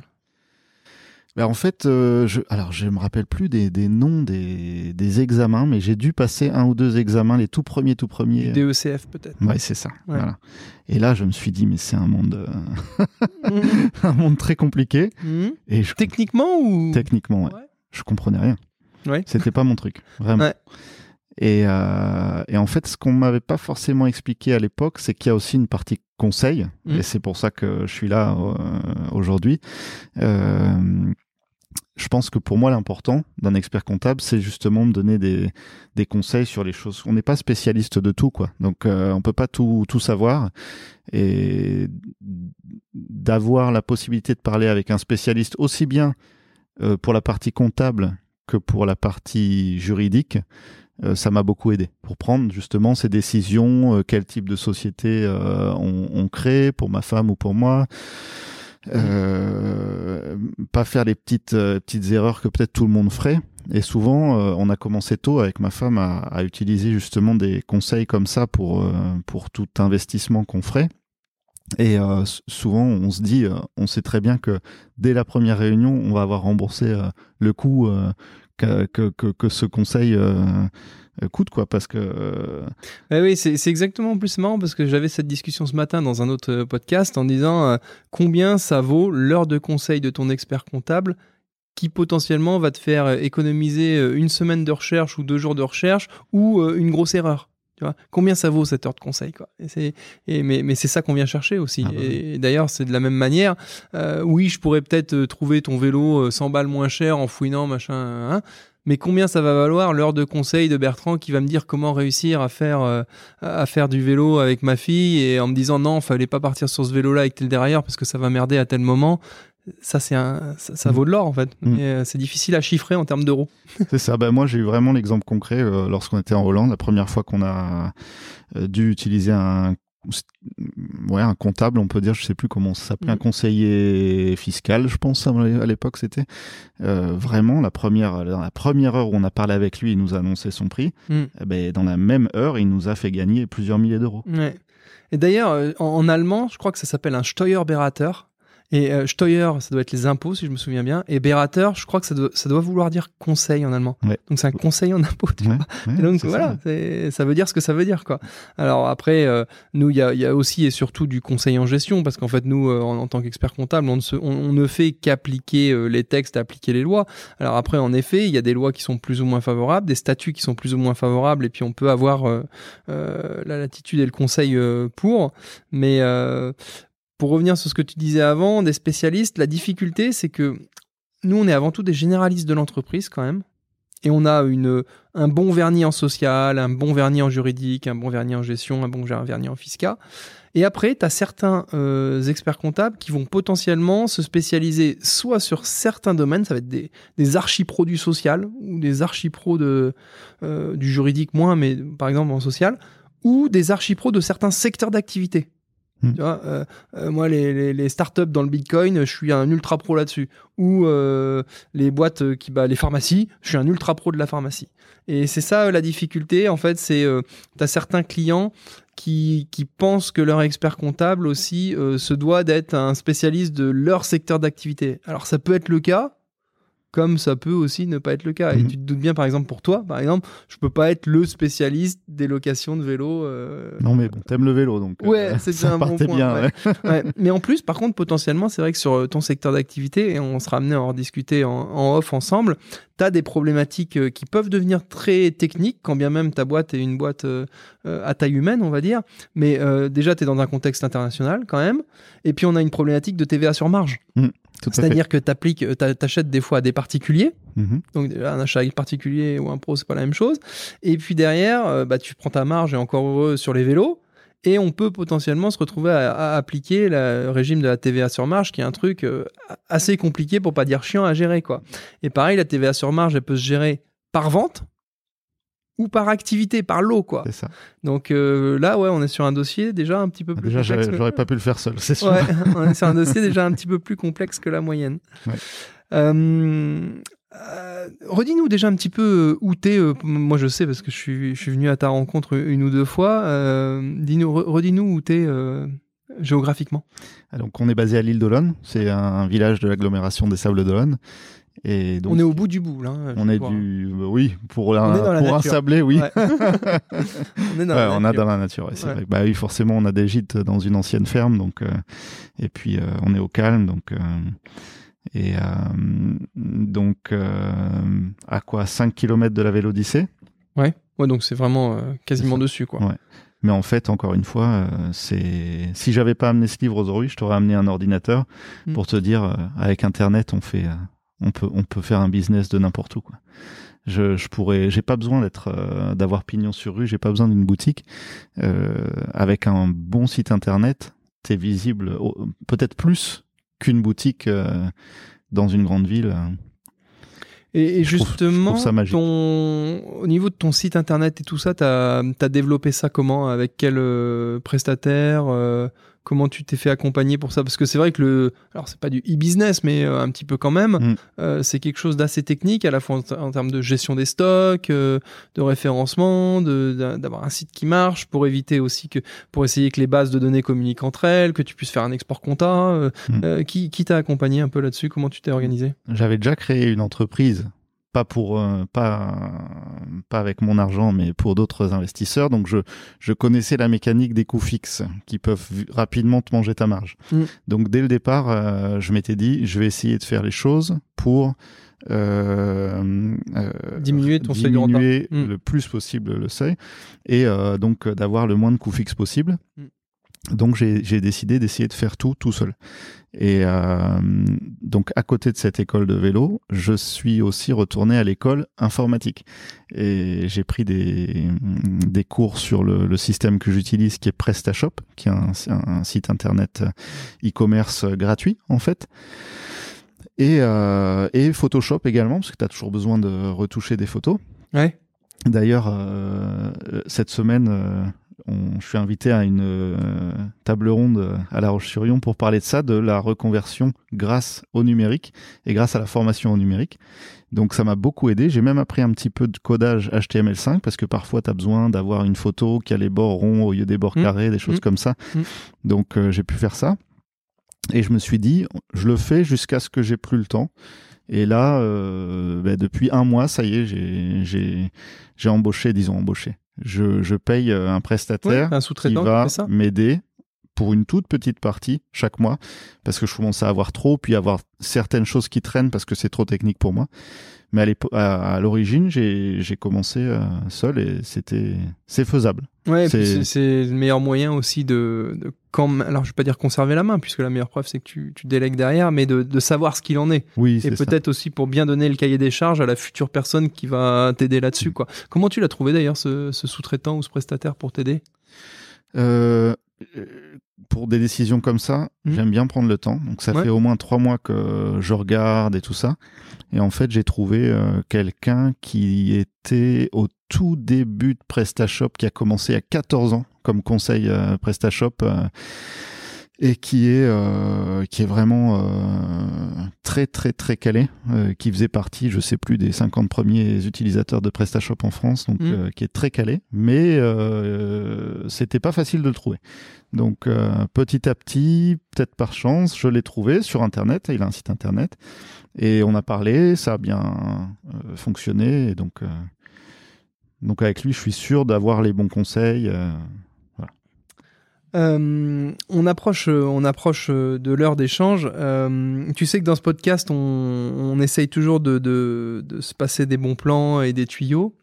Ben, en fait, euh, je, alors je me rappelle plus des, des noms des, des examens, mais j'ai dû passer un ou deux examens, les tout premiers, tout premiers. Du DECF, peut-être Ouais, c'est ça. Ouais. Voilà. Et là, je me suis dit, mais c'est un monde, euh, un monde très compliqué. Mhm. Et je, Techniquement ou? Techniquement, ouais, Ouais. je comprenais rien. Ouais. C'était pas mon truc, vraiment. Ouais. Et, euh, et en fait, ce qu'on m'avait pas forcément expliqué à l'époque, c'est qu'il y a aussi une partie conseil, Mhm. et c'est pour ça que je suis là euh, aujourd'hui. Euh, je pense que pour moi, l'important d'un expert comptable, c'est justement de donner des, conseils sur les choses. On n'est pas spécialiste de tout, quoi. Donc, euh, on peut pas tout, savoir. Et d'avoir la possibilité de parler avec un spécialiste aussi bien euh, pour la partie comptable que pour la partie juridique, euh, ça m'a beaucoup aidé pour prendre justement ces décisions, euh, quel type de société on crée pour ma femme ou pour moi. Euh, pas faire les petites euh, petites erreurs que peut-être tout le monde ferait. Et souvent, euh, on a commencé tôt avec ma femme à, à utiliser justement des conseils comme ça pour euh, pour tout investissement qu'on ferait. Et euh, souvent, on se dit, on sait très bien que dès la première réunion, on va avoir remboursé le coût que, que, que, que ce conseil coûte, quoi, parce que euh, Eh oui, c'est exactement en plus marrant parce que j'avais cette discussion ce matin dans un autre euh, podcast en disant euh, combien ça vaut l'heure de conseil de ton expert comptable qui potentiellement va te faire euh, économiser euh, une semaine de recherche ou deux jours de recherche ou euh, une grosse erreur. Tu vois? Combien ça vaut cette heure de conseil quoi? Et et mais mais c'est ça qu'on vient chercher aussi Ah bah oui. et, d'ailleurs c'est de la même manière Euh, oui je pourrais peut-être euh, trouver ton vélo euh, 100 balles moins cher en fouinant machin hein, mais combien ça va valoir l'heure de conseil de Bertrand qui va me dire comment réussir à faire euh, à faire du vélo avec ma fille et en me disant non, fallait pas partir sur ce vélo-là avec tel derrière parce que ça va merder à tel moment. Ça, c'est un, ça, ça Mm. vaut de l'or en fait. Mm. Euh, c'est difficile à chiffrer en termes d'euros. c'est ça. Ben, moi, j'ai eu vraiment l'exemple concret euh, lorsqu'on était en Hollande, la première fois qu'on a dû utiliser un ouais un comptable on peut dire je sais plus comment ça s'appelait un conseiller fiscal je pense à l'époque c'était Euh, vraiment la première dans la première heure où on a parlé avec lui il nous a annoncé son prix Mm. Eh ben, dans la même heure il nous a fait gagner plusieurs milliers d'euros Ouais. Et d'ailleurs, euh, en, en allemand, je crois que ça s'appelle un Steuerberater. Et euh, Steuer, ça doit être les impôts, si je me souviens bien. Et Berater, je crois que ça doit, ça doit vouloir dire conseil en allemand. Ouais. Donc c'est un conseil en impôts. tu Ouais, vois. ouais, Et donc voilà, ça. veut dire ce que ça veut dire quoi. Alors après, euh, nous il y a, y a aussi et surtout du conseil en gestion parce qu'en fait nous euh, en, en tant qu'expert comptable, on ne, se- on, on ne fait qu'appliquer euh, les textes, appliquer les lois. Alors après, en effet, il y a des lois qui sont plus ou moins favorables, des statuts qui sont plus ou moins favorables, et puis on peut avoir euh, euh, la latitude et le conseil pour. Mais euh, pour revenir sur ce que tu disais avant, des spécialistes, la difficulté, c'est que nous, on est avant tout des généralistes de l'entreprise quand même. Et on a un bon vernis en social, un bon vernis en juridique, un bon vernis en gestion, un bon vernis en fiscal. Et après, tu as certains euh, experts comptables qui vont potentiellement se spécialiser soit sur certains domaines, ça va être des, des archipros du social ou des archipros euh, du juridique moins, mais par exemple en social, ou des archipros de certains secteurs d'activité. Hmm. Euh, euh, moi, les, les, les startups dans le Bitcoin, je suis un ultra pro là-dessus. Ou euh, les boîtes qui, bah, les pharmacies, je suis un ultra pro de la pharmacie. Et c'est ça la difficulté, en fait, c'est tu as certains clients qui, pensent que leur expert comptable aussi se doit d'être un spécialiste de leur secteur d'activité. Alors ça peut être le cas, comme ça peut aussi ne pas être le cas. Et Mhm. tu te doutes bien, par exemple, pour toi, par exemple, je peux pas être le spécialiste des locations de vélos. euh, Non, mais bon, t'aimes le vélo, donc euh, Ouais, c'est un bon point, bien. ouais. ouais. Ouais. Mais en plus, par contre, potentiellement, c'est vrai que sur euh, ton secteur d'activité, et on sera amené à en discuter en, en off ensemble, tu as des problématiques qui peuvent devenir très techniques, quand bien même ta boîte est une boîte euh, à taille humaine, on va dire. Mais euh, déjà, tu es dans un contexte international quand même. Et puis, on a une problématique de TVA sur marge. Fait. C'est-à-dire que tu achètes des fois à des particuliers. Mhm. Donc déjà, un achat avec particulier ou un pro, c'est pas la même chose. Et puis derrière, euh, bah, tu prends ta marge et encore heureux sur les vélos. Et on peut potentiellement se retrouver à, à appliquer le régime de la TVA sur marge, qui est un truc euh, assez compliqué, pour pas dire chiant à gérer. quoi. Et pareil, la TVA sur marge, elle peut se gérer par vente ou par activité, par lot. quoi. C'est ça. Donc euh, là, ouais, on est sur un dossier déjà un petit peu plus Déjà, complexe. j'aurais que- pas pu le faire seul, c'est sûr. Ouais, on est sur un dossier déjà un petit peu plus complexe que la moyenne. Ouais. Euh, euh, Redis-nous déjà un petit peu où t'es. moi, je sais parce que je suis, je suis venu à ta rencontre une ou deux fois. Dis-nous, re- redis-nous où t'es géographiquement. Ah, Donc, on est basé à l'île d'Olonne. C'est un village de l'agglomération des Sables d'Olonne. Et donc, on est au bout du bout là. hein, on est crois. du, euh, oui, pour un, pour un sablé, oui. Ouais. on est dans Ouais, la on a nature. dans la nature. ouais, c'est Ouais. vrai. Bah oui, forcément, on a des gîtes dans une ancienne ferme, donc euh, et puis euh, on est au calme, donc euh, et donc à quoi 5 km de la Vélodyssée. Ouais. Ouais, donc c'est vraiment quasiment dessus quoi. Ouais. Mais en fait, encore une fois, euh, c'est si j'avais pas amené ce livre aujourd'hui, je t'aurais amené un ordinateur Mm. pour te dire, euh, avec Internet, on fait, euh, on peut, on peut faire un business de n'importe où. Quoi. Je, je pourrais, j'ai pas besoin d'être, euh, d'avoir pignon sur rue, j'ai pas besoin d'une boutique. Euh, avec un bon site Internet, t'es visible, au- peut-être plus qu'une boutique euh, dans une grande ville. Et, et Je trouve- justement, trouve ton... au niveau de ton site internet et tout ça, tu as, développé ça comment? Avec quel prestataire? Comment tu t'es fait accompagner pour ça? Parce que c'est vrai que le. Alors, c'est pas du e-business, mais euh, un petit peu quand même. Mm. Euh, c'est quelque chose d'assez technique, à la fois en, ter- en termes de gestion des stocks, euh, de référencement, de- d'a- d'avoir un site qui marche, pour éviter aussi que. pour essayer que les bases de données communiquent entre elles, que tu puisses faire un export compta. euh, Mm. euh, qui qui t'a accompagné un peu là-dessus? Comment tu t'es organisé? J'avais déjà créé une entreprise, pas pour euh, pas pas avec mon argent, mais pour d'autres investisseurs. Donc je je connaissais la mécanique des coûts fixes qui peuvent rapidement te manger ta marge. Mm. Donc dès le départ, euh, je m'étais dit, je vais essayer de faire les choses pour euh, euh, Diminuer ton seuil de repas. diminuer Mm. le plus possible le seuil et euh, donc d'avoir le moins de coûts fixes possible. Mm. Donc j'ai décidé d'essayer de faire tout tout seul. Et euh, donc à côté de cette école de vélo, je suis aussi retourné à l'école informatique. Et j'ai pris des, des cours sur le, le système que j'utilise qui est PrestaShop, qui est un, un site internet e-commerce gratuit en fait. Et, euh, et Photoshop également, parce que tu as toujours besoin de retoucher des photos. Ouais. D'ailleurs, euh, cette semaine, euh, on, je suis invité à une euh, table ronde à La Roche-sur-Yon pour parler de ça, de la reconversion grâce au numérique et grâce à la formation au numérique. Donc ça m'a beaucoup aidé. J'ai même appris un petit peu de codage HTML5 parce que parfois tu as besoin d'avoir une photo qui a les bords ronds au lieu des bords Mmh. carrés, des choses Mmh. comme ça. Mmh. Donc euh, j'ai pu faire ça. Et je me suis dit, je le fais jusqu'à ce que j'ai plus le temps. Et là, euh, bah, depuis un mois, ça y est, j'ai embauché, disons embauché. Je, je paye euh, un prestataire Ouais, un qui va m'aider pour une toute petite partie chaque mois parce que je commence à avoir trop, puis avoir certaines choses qui traînent parce que c'est trop technique pour moi. Mais à l'origine, j'ai commencé euh, seul et c'était c'est faisable. Ouais, et C'est- le meilleur moyen aussi de, de quand, alors je vais pas dire conserver la main, puisque la meilleure preuve c'est que tu, tu délègues derrière, mais de, de savoir ce qu'il en est. Oui, Et c'est ça. peut-être aussi pour bien donner le cahier des charges à la future personne qui va t'aider là-dessus. quoi. Comment tu l'as trouvé d'ailleurs ce, ce sous-traitant ou ce prestataire pour t'aider? Euh, pour des décisions comme ça, Mhm. j'aime bien prendre le temps. Donc ça Ouais. fait au moins trois mois que je regarde et tout ça. Et en fait, j'ai trouvé euh, quelqu'un qui était au tout début de PrestaShop, qui a commencé à 14 ans comme conseil euh, PrestaShop. euh, et qui est euh, qui est vraiment euh, très très très calé, euh, qui faisait partie, je sais plus, des 50 premiers utilisateurs de PrestaShop en France, donc Mhm. euh, qui est très calé, mais euh, c'était pas facile de le trouver. Donc euh, petit à petit, peut-être par chance, je l'ai trouvé sur internet. Il a un site internet et on a parlé, ça a bien euh, fonctionné et donc euh, donc avec lui, je suis sûr d'avoir les bons conseils. Euh, on approche, euh, on approche euh, de l'heure d'échange. Euh, tu sais que dans ce podcast, on, on essaye toujours de, de- de se passer des bons plans et des tuyaux.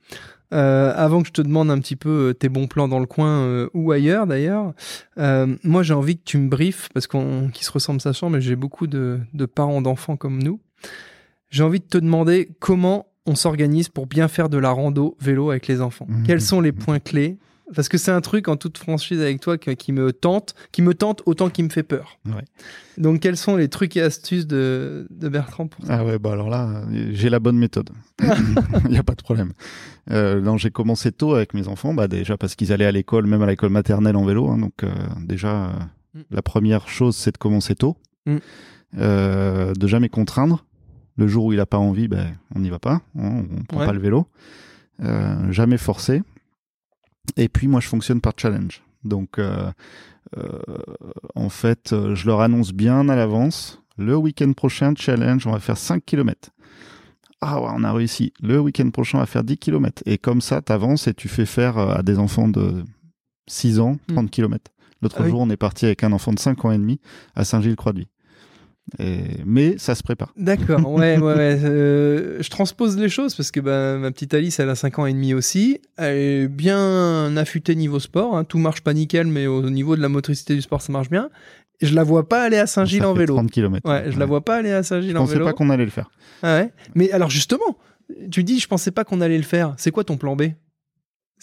Euh, avant que je te demande un petit peu tes bons plans dans le coin ou ailleurs d'ailleurs, moi j'ai envie que tu me briefes parce qu'on qui se ressemble sachant, mais j'ai beaucoup de, de parents d'enfants comme nous. J'ai envie de te demander comment on s'organise pour bien faire de la rando vélo avec les enfants. Mhm. Quels sont les points clés Parce que c'est un truc en toute franchise avec toi que- qui me tente, qui me tente autant qu'il me fait peur. Ouais. Donc quels sont les trucs et astuces de, de Bertrand pour ça? Ah ouais, bah alors là, j'ai la bonne méthode. Il n'y a pas de problème. Euh, non, j'ai commencé tôt avec mes enfants, bah déjà parce qu'ils allaient à l'école, même à l'école maternelle en vélo. hein, donc euh, déjà, euh, Mm. la première chose, c'est de commencer tôt, Mm. Euh, de jamais contraindre. Le jour où il a pas envie, ben on n'y va pas, hein, on prend Ouais. pas le vélo. Jamais forcer. Et puis moi, je fonctionne par challenge. Donc, euh, euh, en fait, euh, je leur annonce bien à l'avance. Le week-end prochain, challenge, on va faire 5 km. Ah ouais, on a réussi. Le week-end prochain, on va faire 10 km. Et comme ça, tu avances et tu fais faire euh, à des enfants de 6 ans 30 km. L'autre Ah oui. jour, on est parti avec un enfant de 5 ans et demi à Saint-Gilles-Croix-de-Vie. Et... Mais ça se prépare. D'accord, ouais, ouais, ouais. Euh, je transpose les choses parce que bah, ma petite Alice, elle a 5 ans et demi aussi. Elle est bien affûtée niveau sport. hein. Tout marche pas nickel, mais au niveau de la motricité du sport, ça marche bien. Je la vois pas aller à Saint-Gilles en vélo. 30 km. Ouais, je la vois pas aller à Saint-Gilles Je en pensais vélo. pas qu'on allait le faire. Ah ouais. Mais alors justement, tu dis, je pensais pas qu'on allait le faire. C'est quoi ton plan B?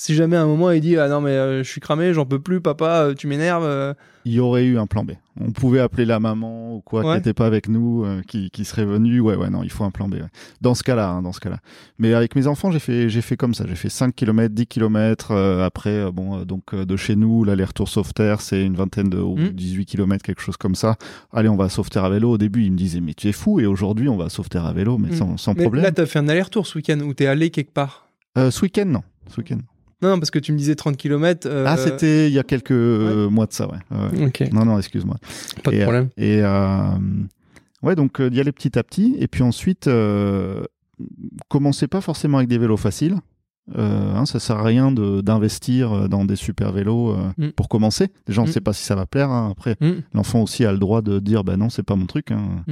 Si jamais à un moment il dit, ah non mais euh, je suis cramé, j'en peux plus, papa, euh, tu m'énerves. euh. Il y aurait eu un plan B. On pouvait appeler la maman ou quoi, Ouais. qui n'était pas avec nous, euh, qui, qui serait venue. Ouais, ouais, non, il faut un plan B. ouais. Dans ce cas-là, hein, dans ce cas-là. Mais avec mes enfants, j'ai fait, j'ai fait comme ça. J'ai fait 5 km, 10 km. après, euh, bon, euh, donc euh, de chez nous, l'aller-retour Sauveterre, c'est une vingtaine de ou Mm. 18 km, quelque chose comme ça. Allez, on va à Sauveterre à vélo. Au début, ils me disaient, mais tu es fou. Et aujourd'hui, on va à Sauveterre à vélo, mais Mm. sans, sans Mais problème. là, t'as fait un aller-retour ce week-end où t'es allé quelque part? Euh, ce week-end, non. Ce week-end. Non, non, parce que tu me disais 30 km. Ah, c'était il y a quelques euh, mois de ça, ouais. Non, non, excuse-moi. pas de Et, euh, problème. Et euh, ouais, donc euh, d'y aller petit à petit. Et puis ensuite, euh, commencez pas forcément avec des vélos faciles. Euh, hein, ça sert à rien d'investir euh, dans des super vélos euh, Mm. pour commencer. Déjà, on ne Mm. sait pas si ça va plaire. hein. Après, Mm. l'enfant aussi a le droit de dire, bah non, c'est pas mon truc. hein.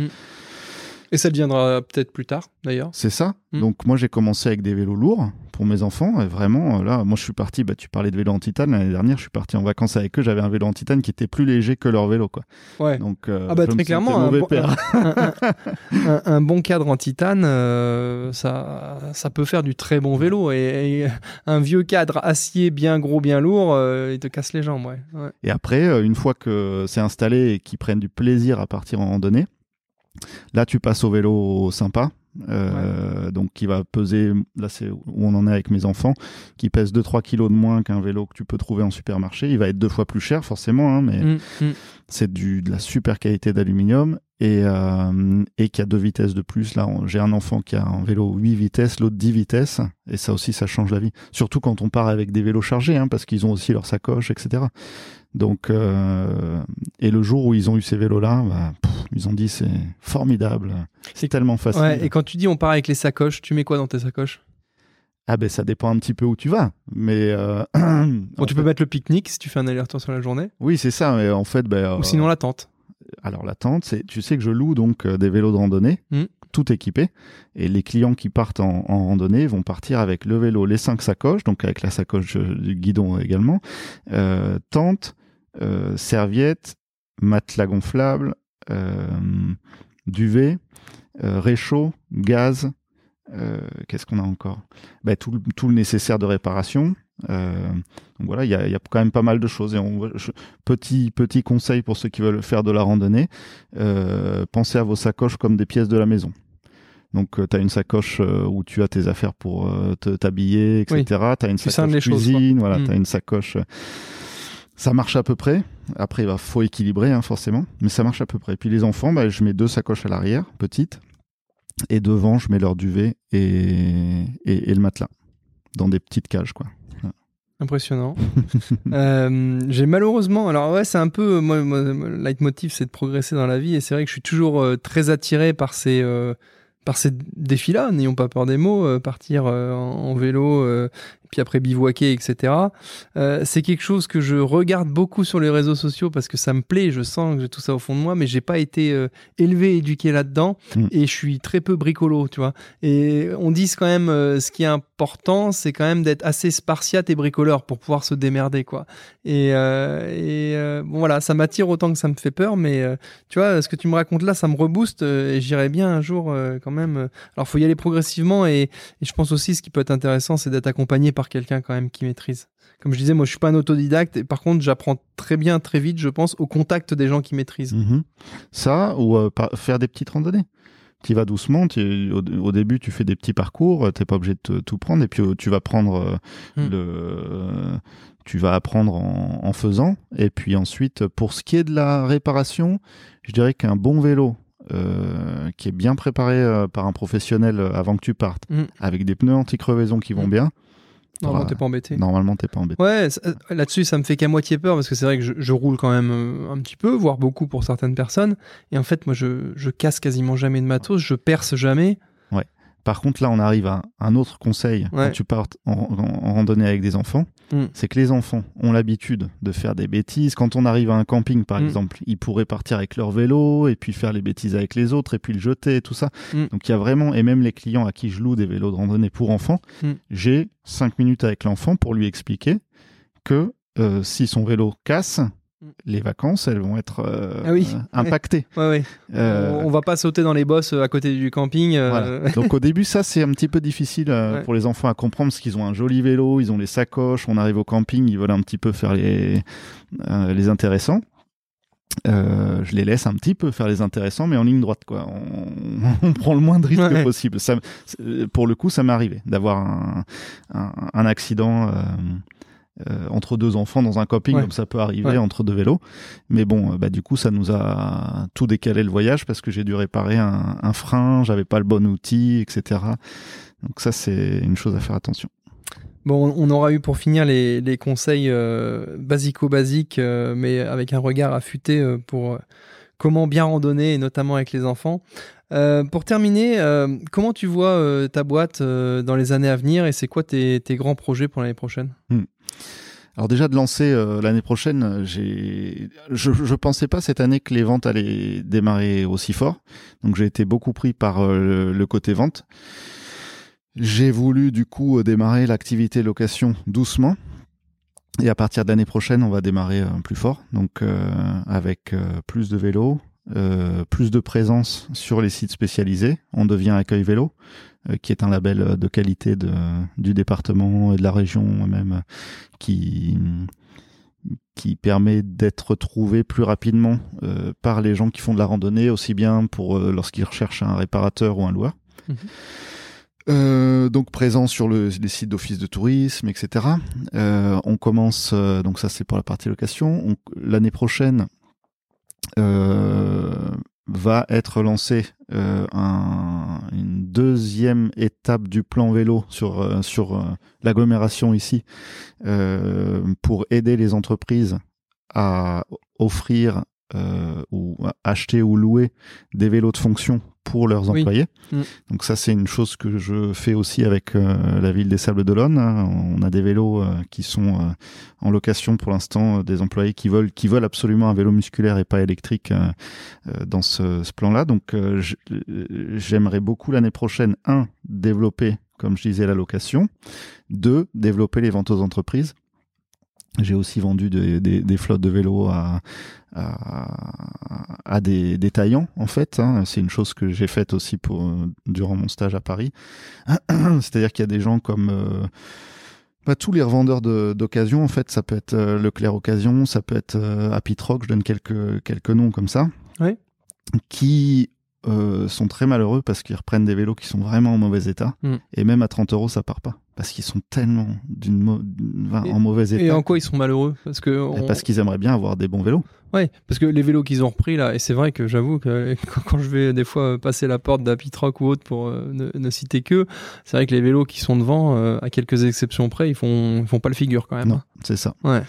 Et ça deviendra peut-être plus tard, d'ailleurs. C'est ça. Mm. Donc moi, j'ai commencé avec des vélos lourds pour mes enfants. Et vraiment, euh, là, moi, je suis parti. Bah, tu parlais de vélo en titane l'année dernière. Je suis parti en vacances avec eux. J'avais un vélo en titane qui était plus léger que leur vélo, quoi. Ouais. Donc, euh, Ah bah, très me clairement, un mauvais bon- père. un, un- un- un bon cadre en titane, euh, ça, ça peut faire du très bon vélo. Et, et un vieux cadre acier bien gros, bien lourd, euh, il te casse les jambes. Ouais. Ouais. Et après, une fois que c'est installé et qu'ils prennent du plaisir à partir en randonnée, là tu passes au vélo sympa. euh, Donc qui va peser, là c'est où on en est avec mes enfants, qui pèse 2-3 kilos de moins qu'un vélo que tu peux trouver en supermarché. Il va être deux fois plus cher forcément, hein, mais Mm, mm. c'est du de la super qualité d'aluminium et, euh, et qui a deux vitesses de plus. Là, j'ai un enfant qui a un vélo 8 vitesses, l'autre 10 vitesses, et ça aussi, ça change la vie. Surtout quand on part avec des vélos chargés, hein, parce qu'ils ont aussi leur sacoche, etc. Donc, euh, et le jour où ils ont eu ces vélos-là, bah, pff, ils ont dit c'est formidable, c'est tellement facile. Ouais, et quand tu dis on part avec les sacoches, tu mets quoi dans tes sacoches? Ah ben ça dépend un petit peu où tu vas, mais euh, Bon, tu fait- peux mettre le pique-nique si tu fais un aller-retour sur la journée, oui c'est ça, mais en fait ben, ou euh, sinon la tente. alors la tente, c'est tu sais que je loue donc euh, des vélos de randonnée, Mm. tout équipés, et les clients qui partent en, en randonnée vont partir avec le vélo, les cinq sacoches, donc avec la sacoche euh, du guidon également, euh, tente, euh, serviette, matelas gonflable, euh, duvet, euh, réchaud, gaz. euh, Qu'est-ce qu'on a encore? Ben, tout, le- tout le nécessaire de réparation. Euh, donc voilà, il y a, il y a quand même pas mal de choses. Et on, je- petit petit conseil pour ceux qui veulent faire de la randonnée euh, pensez à vos sacoches comme des pièces de la maison. Donc, tu as une sacoche euh, où tu as tes affaires pour euh, te- t'habiller, etc. Tu as une Tu scindes sacoche cuisine, voilà, Mm. tu as une sacoche. Euh, ça marche à peu près. Après, il faut équilibrer, hein, forcément, mais ça marche à peu près. Puis les enfants, bah, je mets deux sacoches à l'arrière, petites, et devant, je mets leur duvet et, et, et le matelas dans des petites cages, quoi. Impressionnant. Euh, j'ai malheureusement, alors ouais, c'est un peu, moi, moi, le leitmotiv, c'est de progresser dans la vie, et c'est vrai que je suis toujours euh, très attiré par ces, euh, par ces défis-là. N'ayons pas peur des mots, euh, partir euh, en, en vélo, euh, puis après bivouaquer, etc. Euh, c'est quelque chose que je regarde beaucoup sur les réseaux sociaux parce que ça me plaît, je sens que j'ai tout ça au fond de moi, mais j'ai pas été euh, élevé, éduqué là-dedans, Mm. et je suis très peu bricolo, tu vois. Et on dit quand même, euh, ce qui est important, c'est quand même d'être assez spartiate et bricoleur pour pouvoir se démerder, quoi. Et, et bon, voilà, ça m'attire autant que ça me fait peur, mais tu vois, ce que tu me racontes là, ça me rebooste et j'irai bien un jour quand même. Alors, faut y aller progressivement et, et je pense aussi, ce qui peut être intéressant, c'est d'être accompagné par quelqu'un quand même qui maîtrise. Comme je disais, moi, je suis pas un autodidacte et par contre, j'apprends très bien, très vite, je pense, au contact des gens qui maîtrisent. Mhm. Ça, ou euh, par- faire des petites randonnées. Tu vas doucement, tu- au, au début tu fais des petits parcours, tu n'es pas obligé de te- tout prendre, et puis euh, tu vas prendre euh, Hmm. le, euh, tu vas apprendre en, en faisant, et puis ensuite pour ce qui est de la réparation, je dirais qu'un bon vélo euh, qui est bien préparé euh, par un professionnel euh, avant que tu partes, Hmm. avec des pneus anti-crevaison qui vont Hmm. bien, Normalement, t'es pas embêté. normalement t'es pas embêté. Ouais, là-dessus, ça me fait qu'à moitié peur parce que c'est vrai que je, je roule quand même euh, un petit peu, voire beaucoup pour certaines personnes. Et en fait, moi, je, je casse quasiment jamais de matos, je perce jamais. Par contre, là, on arrive à un autre conseil Ouais. quand tu pars en, en- en randonnée avec des enfants. Mm. C'est que les enfants ont l'habitude de faire des bêtises. Quand on arrive à un camping, par Mm. exemple, ils pourraient partir avec leur vélo et puis faire les bêtises avec les autres et puis le jeter et tout ça. Mm. Donc, il y a vraiment, et même les clients à qui je loue des vélos de randonnée pour enfants, j'ai cinq minutes avec l'enfant pour lui expliquer que euh, si son vélo casse. Les vacances, elles vont être euh, Ah oui. euh, impactées. Ouais, ouais. Euh, On, va pas sauter dans les bosses à côté du camping. voilà. Donc au début, ça c'est un petit peu difficile Ouais. pour les enfants à comprendre parce qu'ils ont un joli vélo, ils ont les sacoches, on arrive au camping, ils veulent un petit peu faire les, les intéressants. Euh, je les laisse un petit peu faire les intéressants, mais en ligne droite, quoi. On, on prend le moins de risques Ouais. possible. Ça, pour le coup, ça m'est arrivé d'avoir un, un, un accident euh, euh, entre deux enfants dans un camping, Ouais. comme ça peut arriver Ouais. entre deux vélos. Mais bon, euh, bah, du coup, ça nous a tout décalé le voyage parce que j'ai dû réparer un, un frein, j'avais pas le bon outil, etc. Donc ça, c'est une chose à faire attention. Bon, on aura eu pour finir les, les conseils euh, basico-basiques, euh, mais avec un regard affûté euh, pour comment bien randonner, et notamment avec les enfants. Pour terminer, comment tu vois ta boîte dans les années à venir et c'est quoi tes, tes grands projets pour l'année prochaine? Alors déjà de lancer euh, l'année prochaine, je, je pensais pas cette année que les ventes allaient démarrer aussi fort. Donc j'ai été beaucoup pris par euh, le, côté vente. J'ai voulu du coup euh, démarrer l'activité location doucement. Et à partir de l'année prochaine, on va démarrer plus fort, donc avec plus de vélos, euh, plus de présence sur les sites spécialisés. On devient Accueil Vélo, euh, qui est un label euh, de qualité de, du département et de la région même, qui qui permet d'être trouvé plus rapidement euh, par les gens qui font de la randonnée, aussi bien pour lorsqu'ils recherchent un réparateur ou un loueur. Mhm. Euh, donc présent sur le, les sites d'office de tourisme, etc. Euh, on commence, euh, donc ça c'est pour la partie location. On- L'année prochaine va être lancée euh, un- une deuxième étape du plan vélo sur, euh, sur euh, l'agglomération ici euh, pour aider les entreprises à offrir euh, ou acheter ou louer des vélos de fonction pour leurs Oui. employés. Mm. Donc ça, c'est une chose que je fais aussi avec euh, la ville des Sables d'Olonne. hein. On a des vélos euh, qui sont euh, en location pour l'instant, des employés qui veulent qui veulent absolument un vélo musculaire et pas électrique dans ce, ce plan-là. Donc j'aimerais beaucoup l'année prochaine un développer, comme je disais, la location. Deux, développer les ventes aux entreprises. J'ai aussi vendu des, des- des flottes de vélos à, à, à des détaillants, en fait. hein. C'est une chose que j'ai faite aussi pour, euh, durant mon stage à Paris. C'est-à-dire qu'il y a des gens comme... euh, bah, tous les revendeurs de- d'occasion, en fait, ça peut être euh, Leclerc Occasion, ça peut être euh, Happy Troc, je donne quelques, quelques noms comme ça, Ouais. qui euh, sont très malheureux parce qu'ils reprennent des vélos qui sont vraiment en mauvais état. Mm. Et même à 30 euros, ça part pas. Parce qu'ils sont tellement d'une enfin, en mauvais état. Et en quoi ils sont malheureux? Parce que on- Parce qu'ils aimeraient bien avoir des bons vélos. Ouais, parce que les vélos qu'ils ont repris là, et c'est vrai que j'avoue que quand, quand je vais des fois passer la porte d'Happy Troc ou autre pour euh, ne, ne citer que, c'est vrai que les vélos qui sont devant, euh, à quelques exceptions près, ils font, ils font pas le figure quand même. Non, c'est ça. Ouais.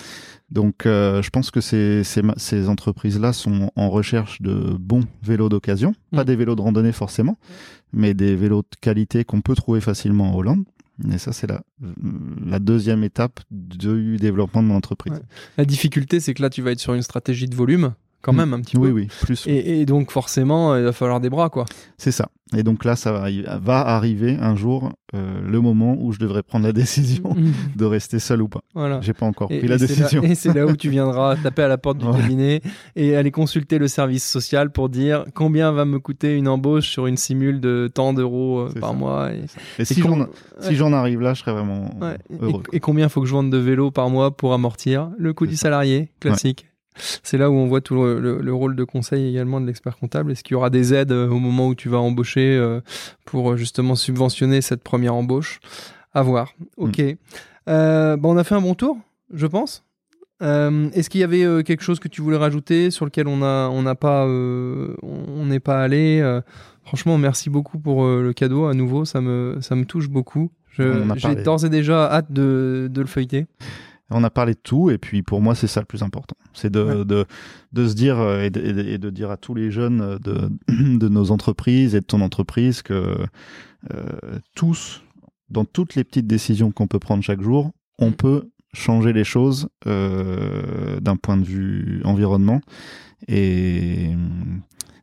Donc, euh, je pense que ces, ces, ma- ces entreprises-là sont en recherche de bons vélos d'occasion. Pas Mm. des vélos de randonnée forcément, mais des vélos de qualité qu'on peut trouver facilement en Hollande. Et ça, c'est la, la deuxième étape du développement de mon entreprise. Ouais. La difficulté, c'est que là, tu vas être sur une stratégie de volume, quand Mm. même un petit Oui, peu. oui, plus. Et, et donc forcément, il va falloir des bras, quoi. C'est ça. Et donc là, ça va, arriver un jour euh, le moment où je devrais prendre la décision de rester seul ou pas. voilà. J'ai pas encore Et, pris la là- décision. et c'est là où tu viendras taper à la porte du Ouais. cabinet et aller consulter le service social pour dire combien va me coûter une embauche sur une simule de tant d'euros euh, par ça. mois. Et, si j'en ouais. si j'en arrive là, je serais vraiment Ouais. heureux. Et, combien faut que je vende de vélos par mois pour amortir le coût du ça. salarié? Classique C'est là où on voit tout le, le- le rôle de conseil également de l'expert comptable. Est-ce qu'il y aura des aides euh, au moment où tu vas embaucher euh, pour euh, justement subventionner cette première embauche? À voir. Ok. Mm. Euh, bon, on a fait un bon tour, je pense. Euh, Est-ce qu'il y avait euh, quelque chose que tu voulais rajouter sur lequel on a on n'a pas on n'est pas allé? Franchement, merci beaucoup pour le cadeau à nouveau. Ça me ça me touche beaucoup. J'ai d'ores et déjà hâte de, de le feuilleter. On a parlé de tout, et puis pour moi, c'est ça le plus important. C'est de, Ouais. de, de se dire euh, et de, et dire à tous les jeunes euh, de, de nos entreprises et de ton entreprise que euh, tous, dans toutes les petites décisions qu'on peut prendre chaque jour, on Mm. peut changer les choses euh, d'un point de vue environnement. Et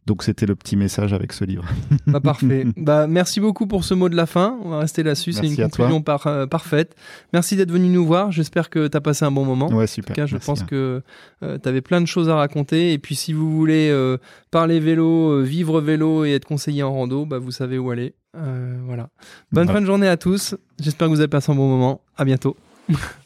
donc, c'était le petit message avec ce livre. Bah, parfait. bah, merci beaucoup pour ce mot de la fin. On va rester là-dessus. C'est une conclusion par- euh, parfaite. Merci d'être venu nous voir. J'espère que tu as passé un bon moment. Ouais, En super. tout cas, je Merci. pense que tu avais plein de choses à raconter. Et puis, si vous voulez euh, parler vélo, euh, vivre vélo et être conseiller en rando, bah, vous savez où aller. Euh, voilà. Bonne Voilà. fin de journée à tous. J'espère que vous avez passé un bon moment. À bientôt.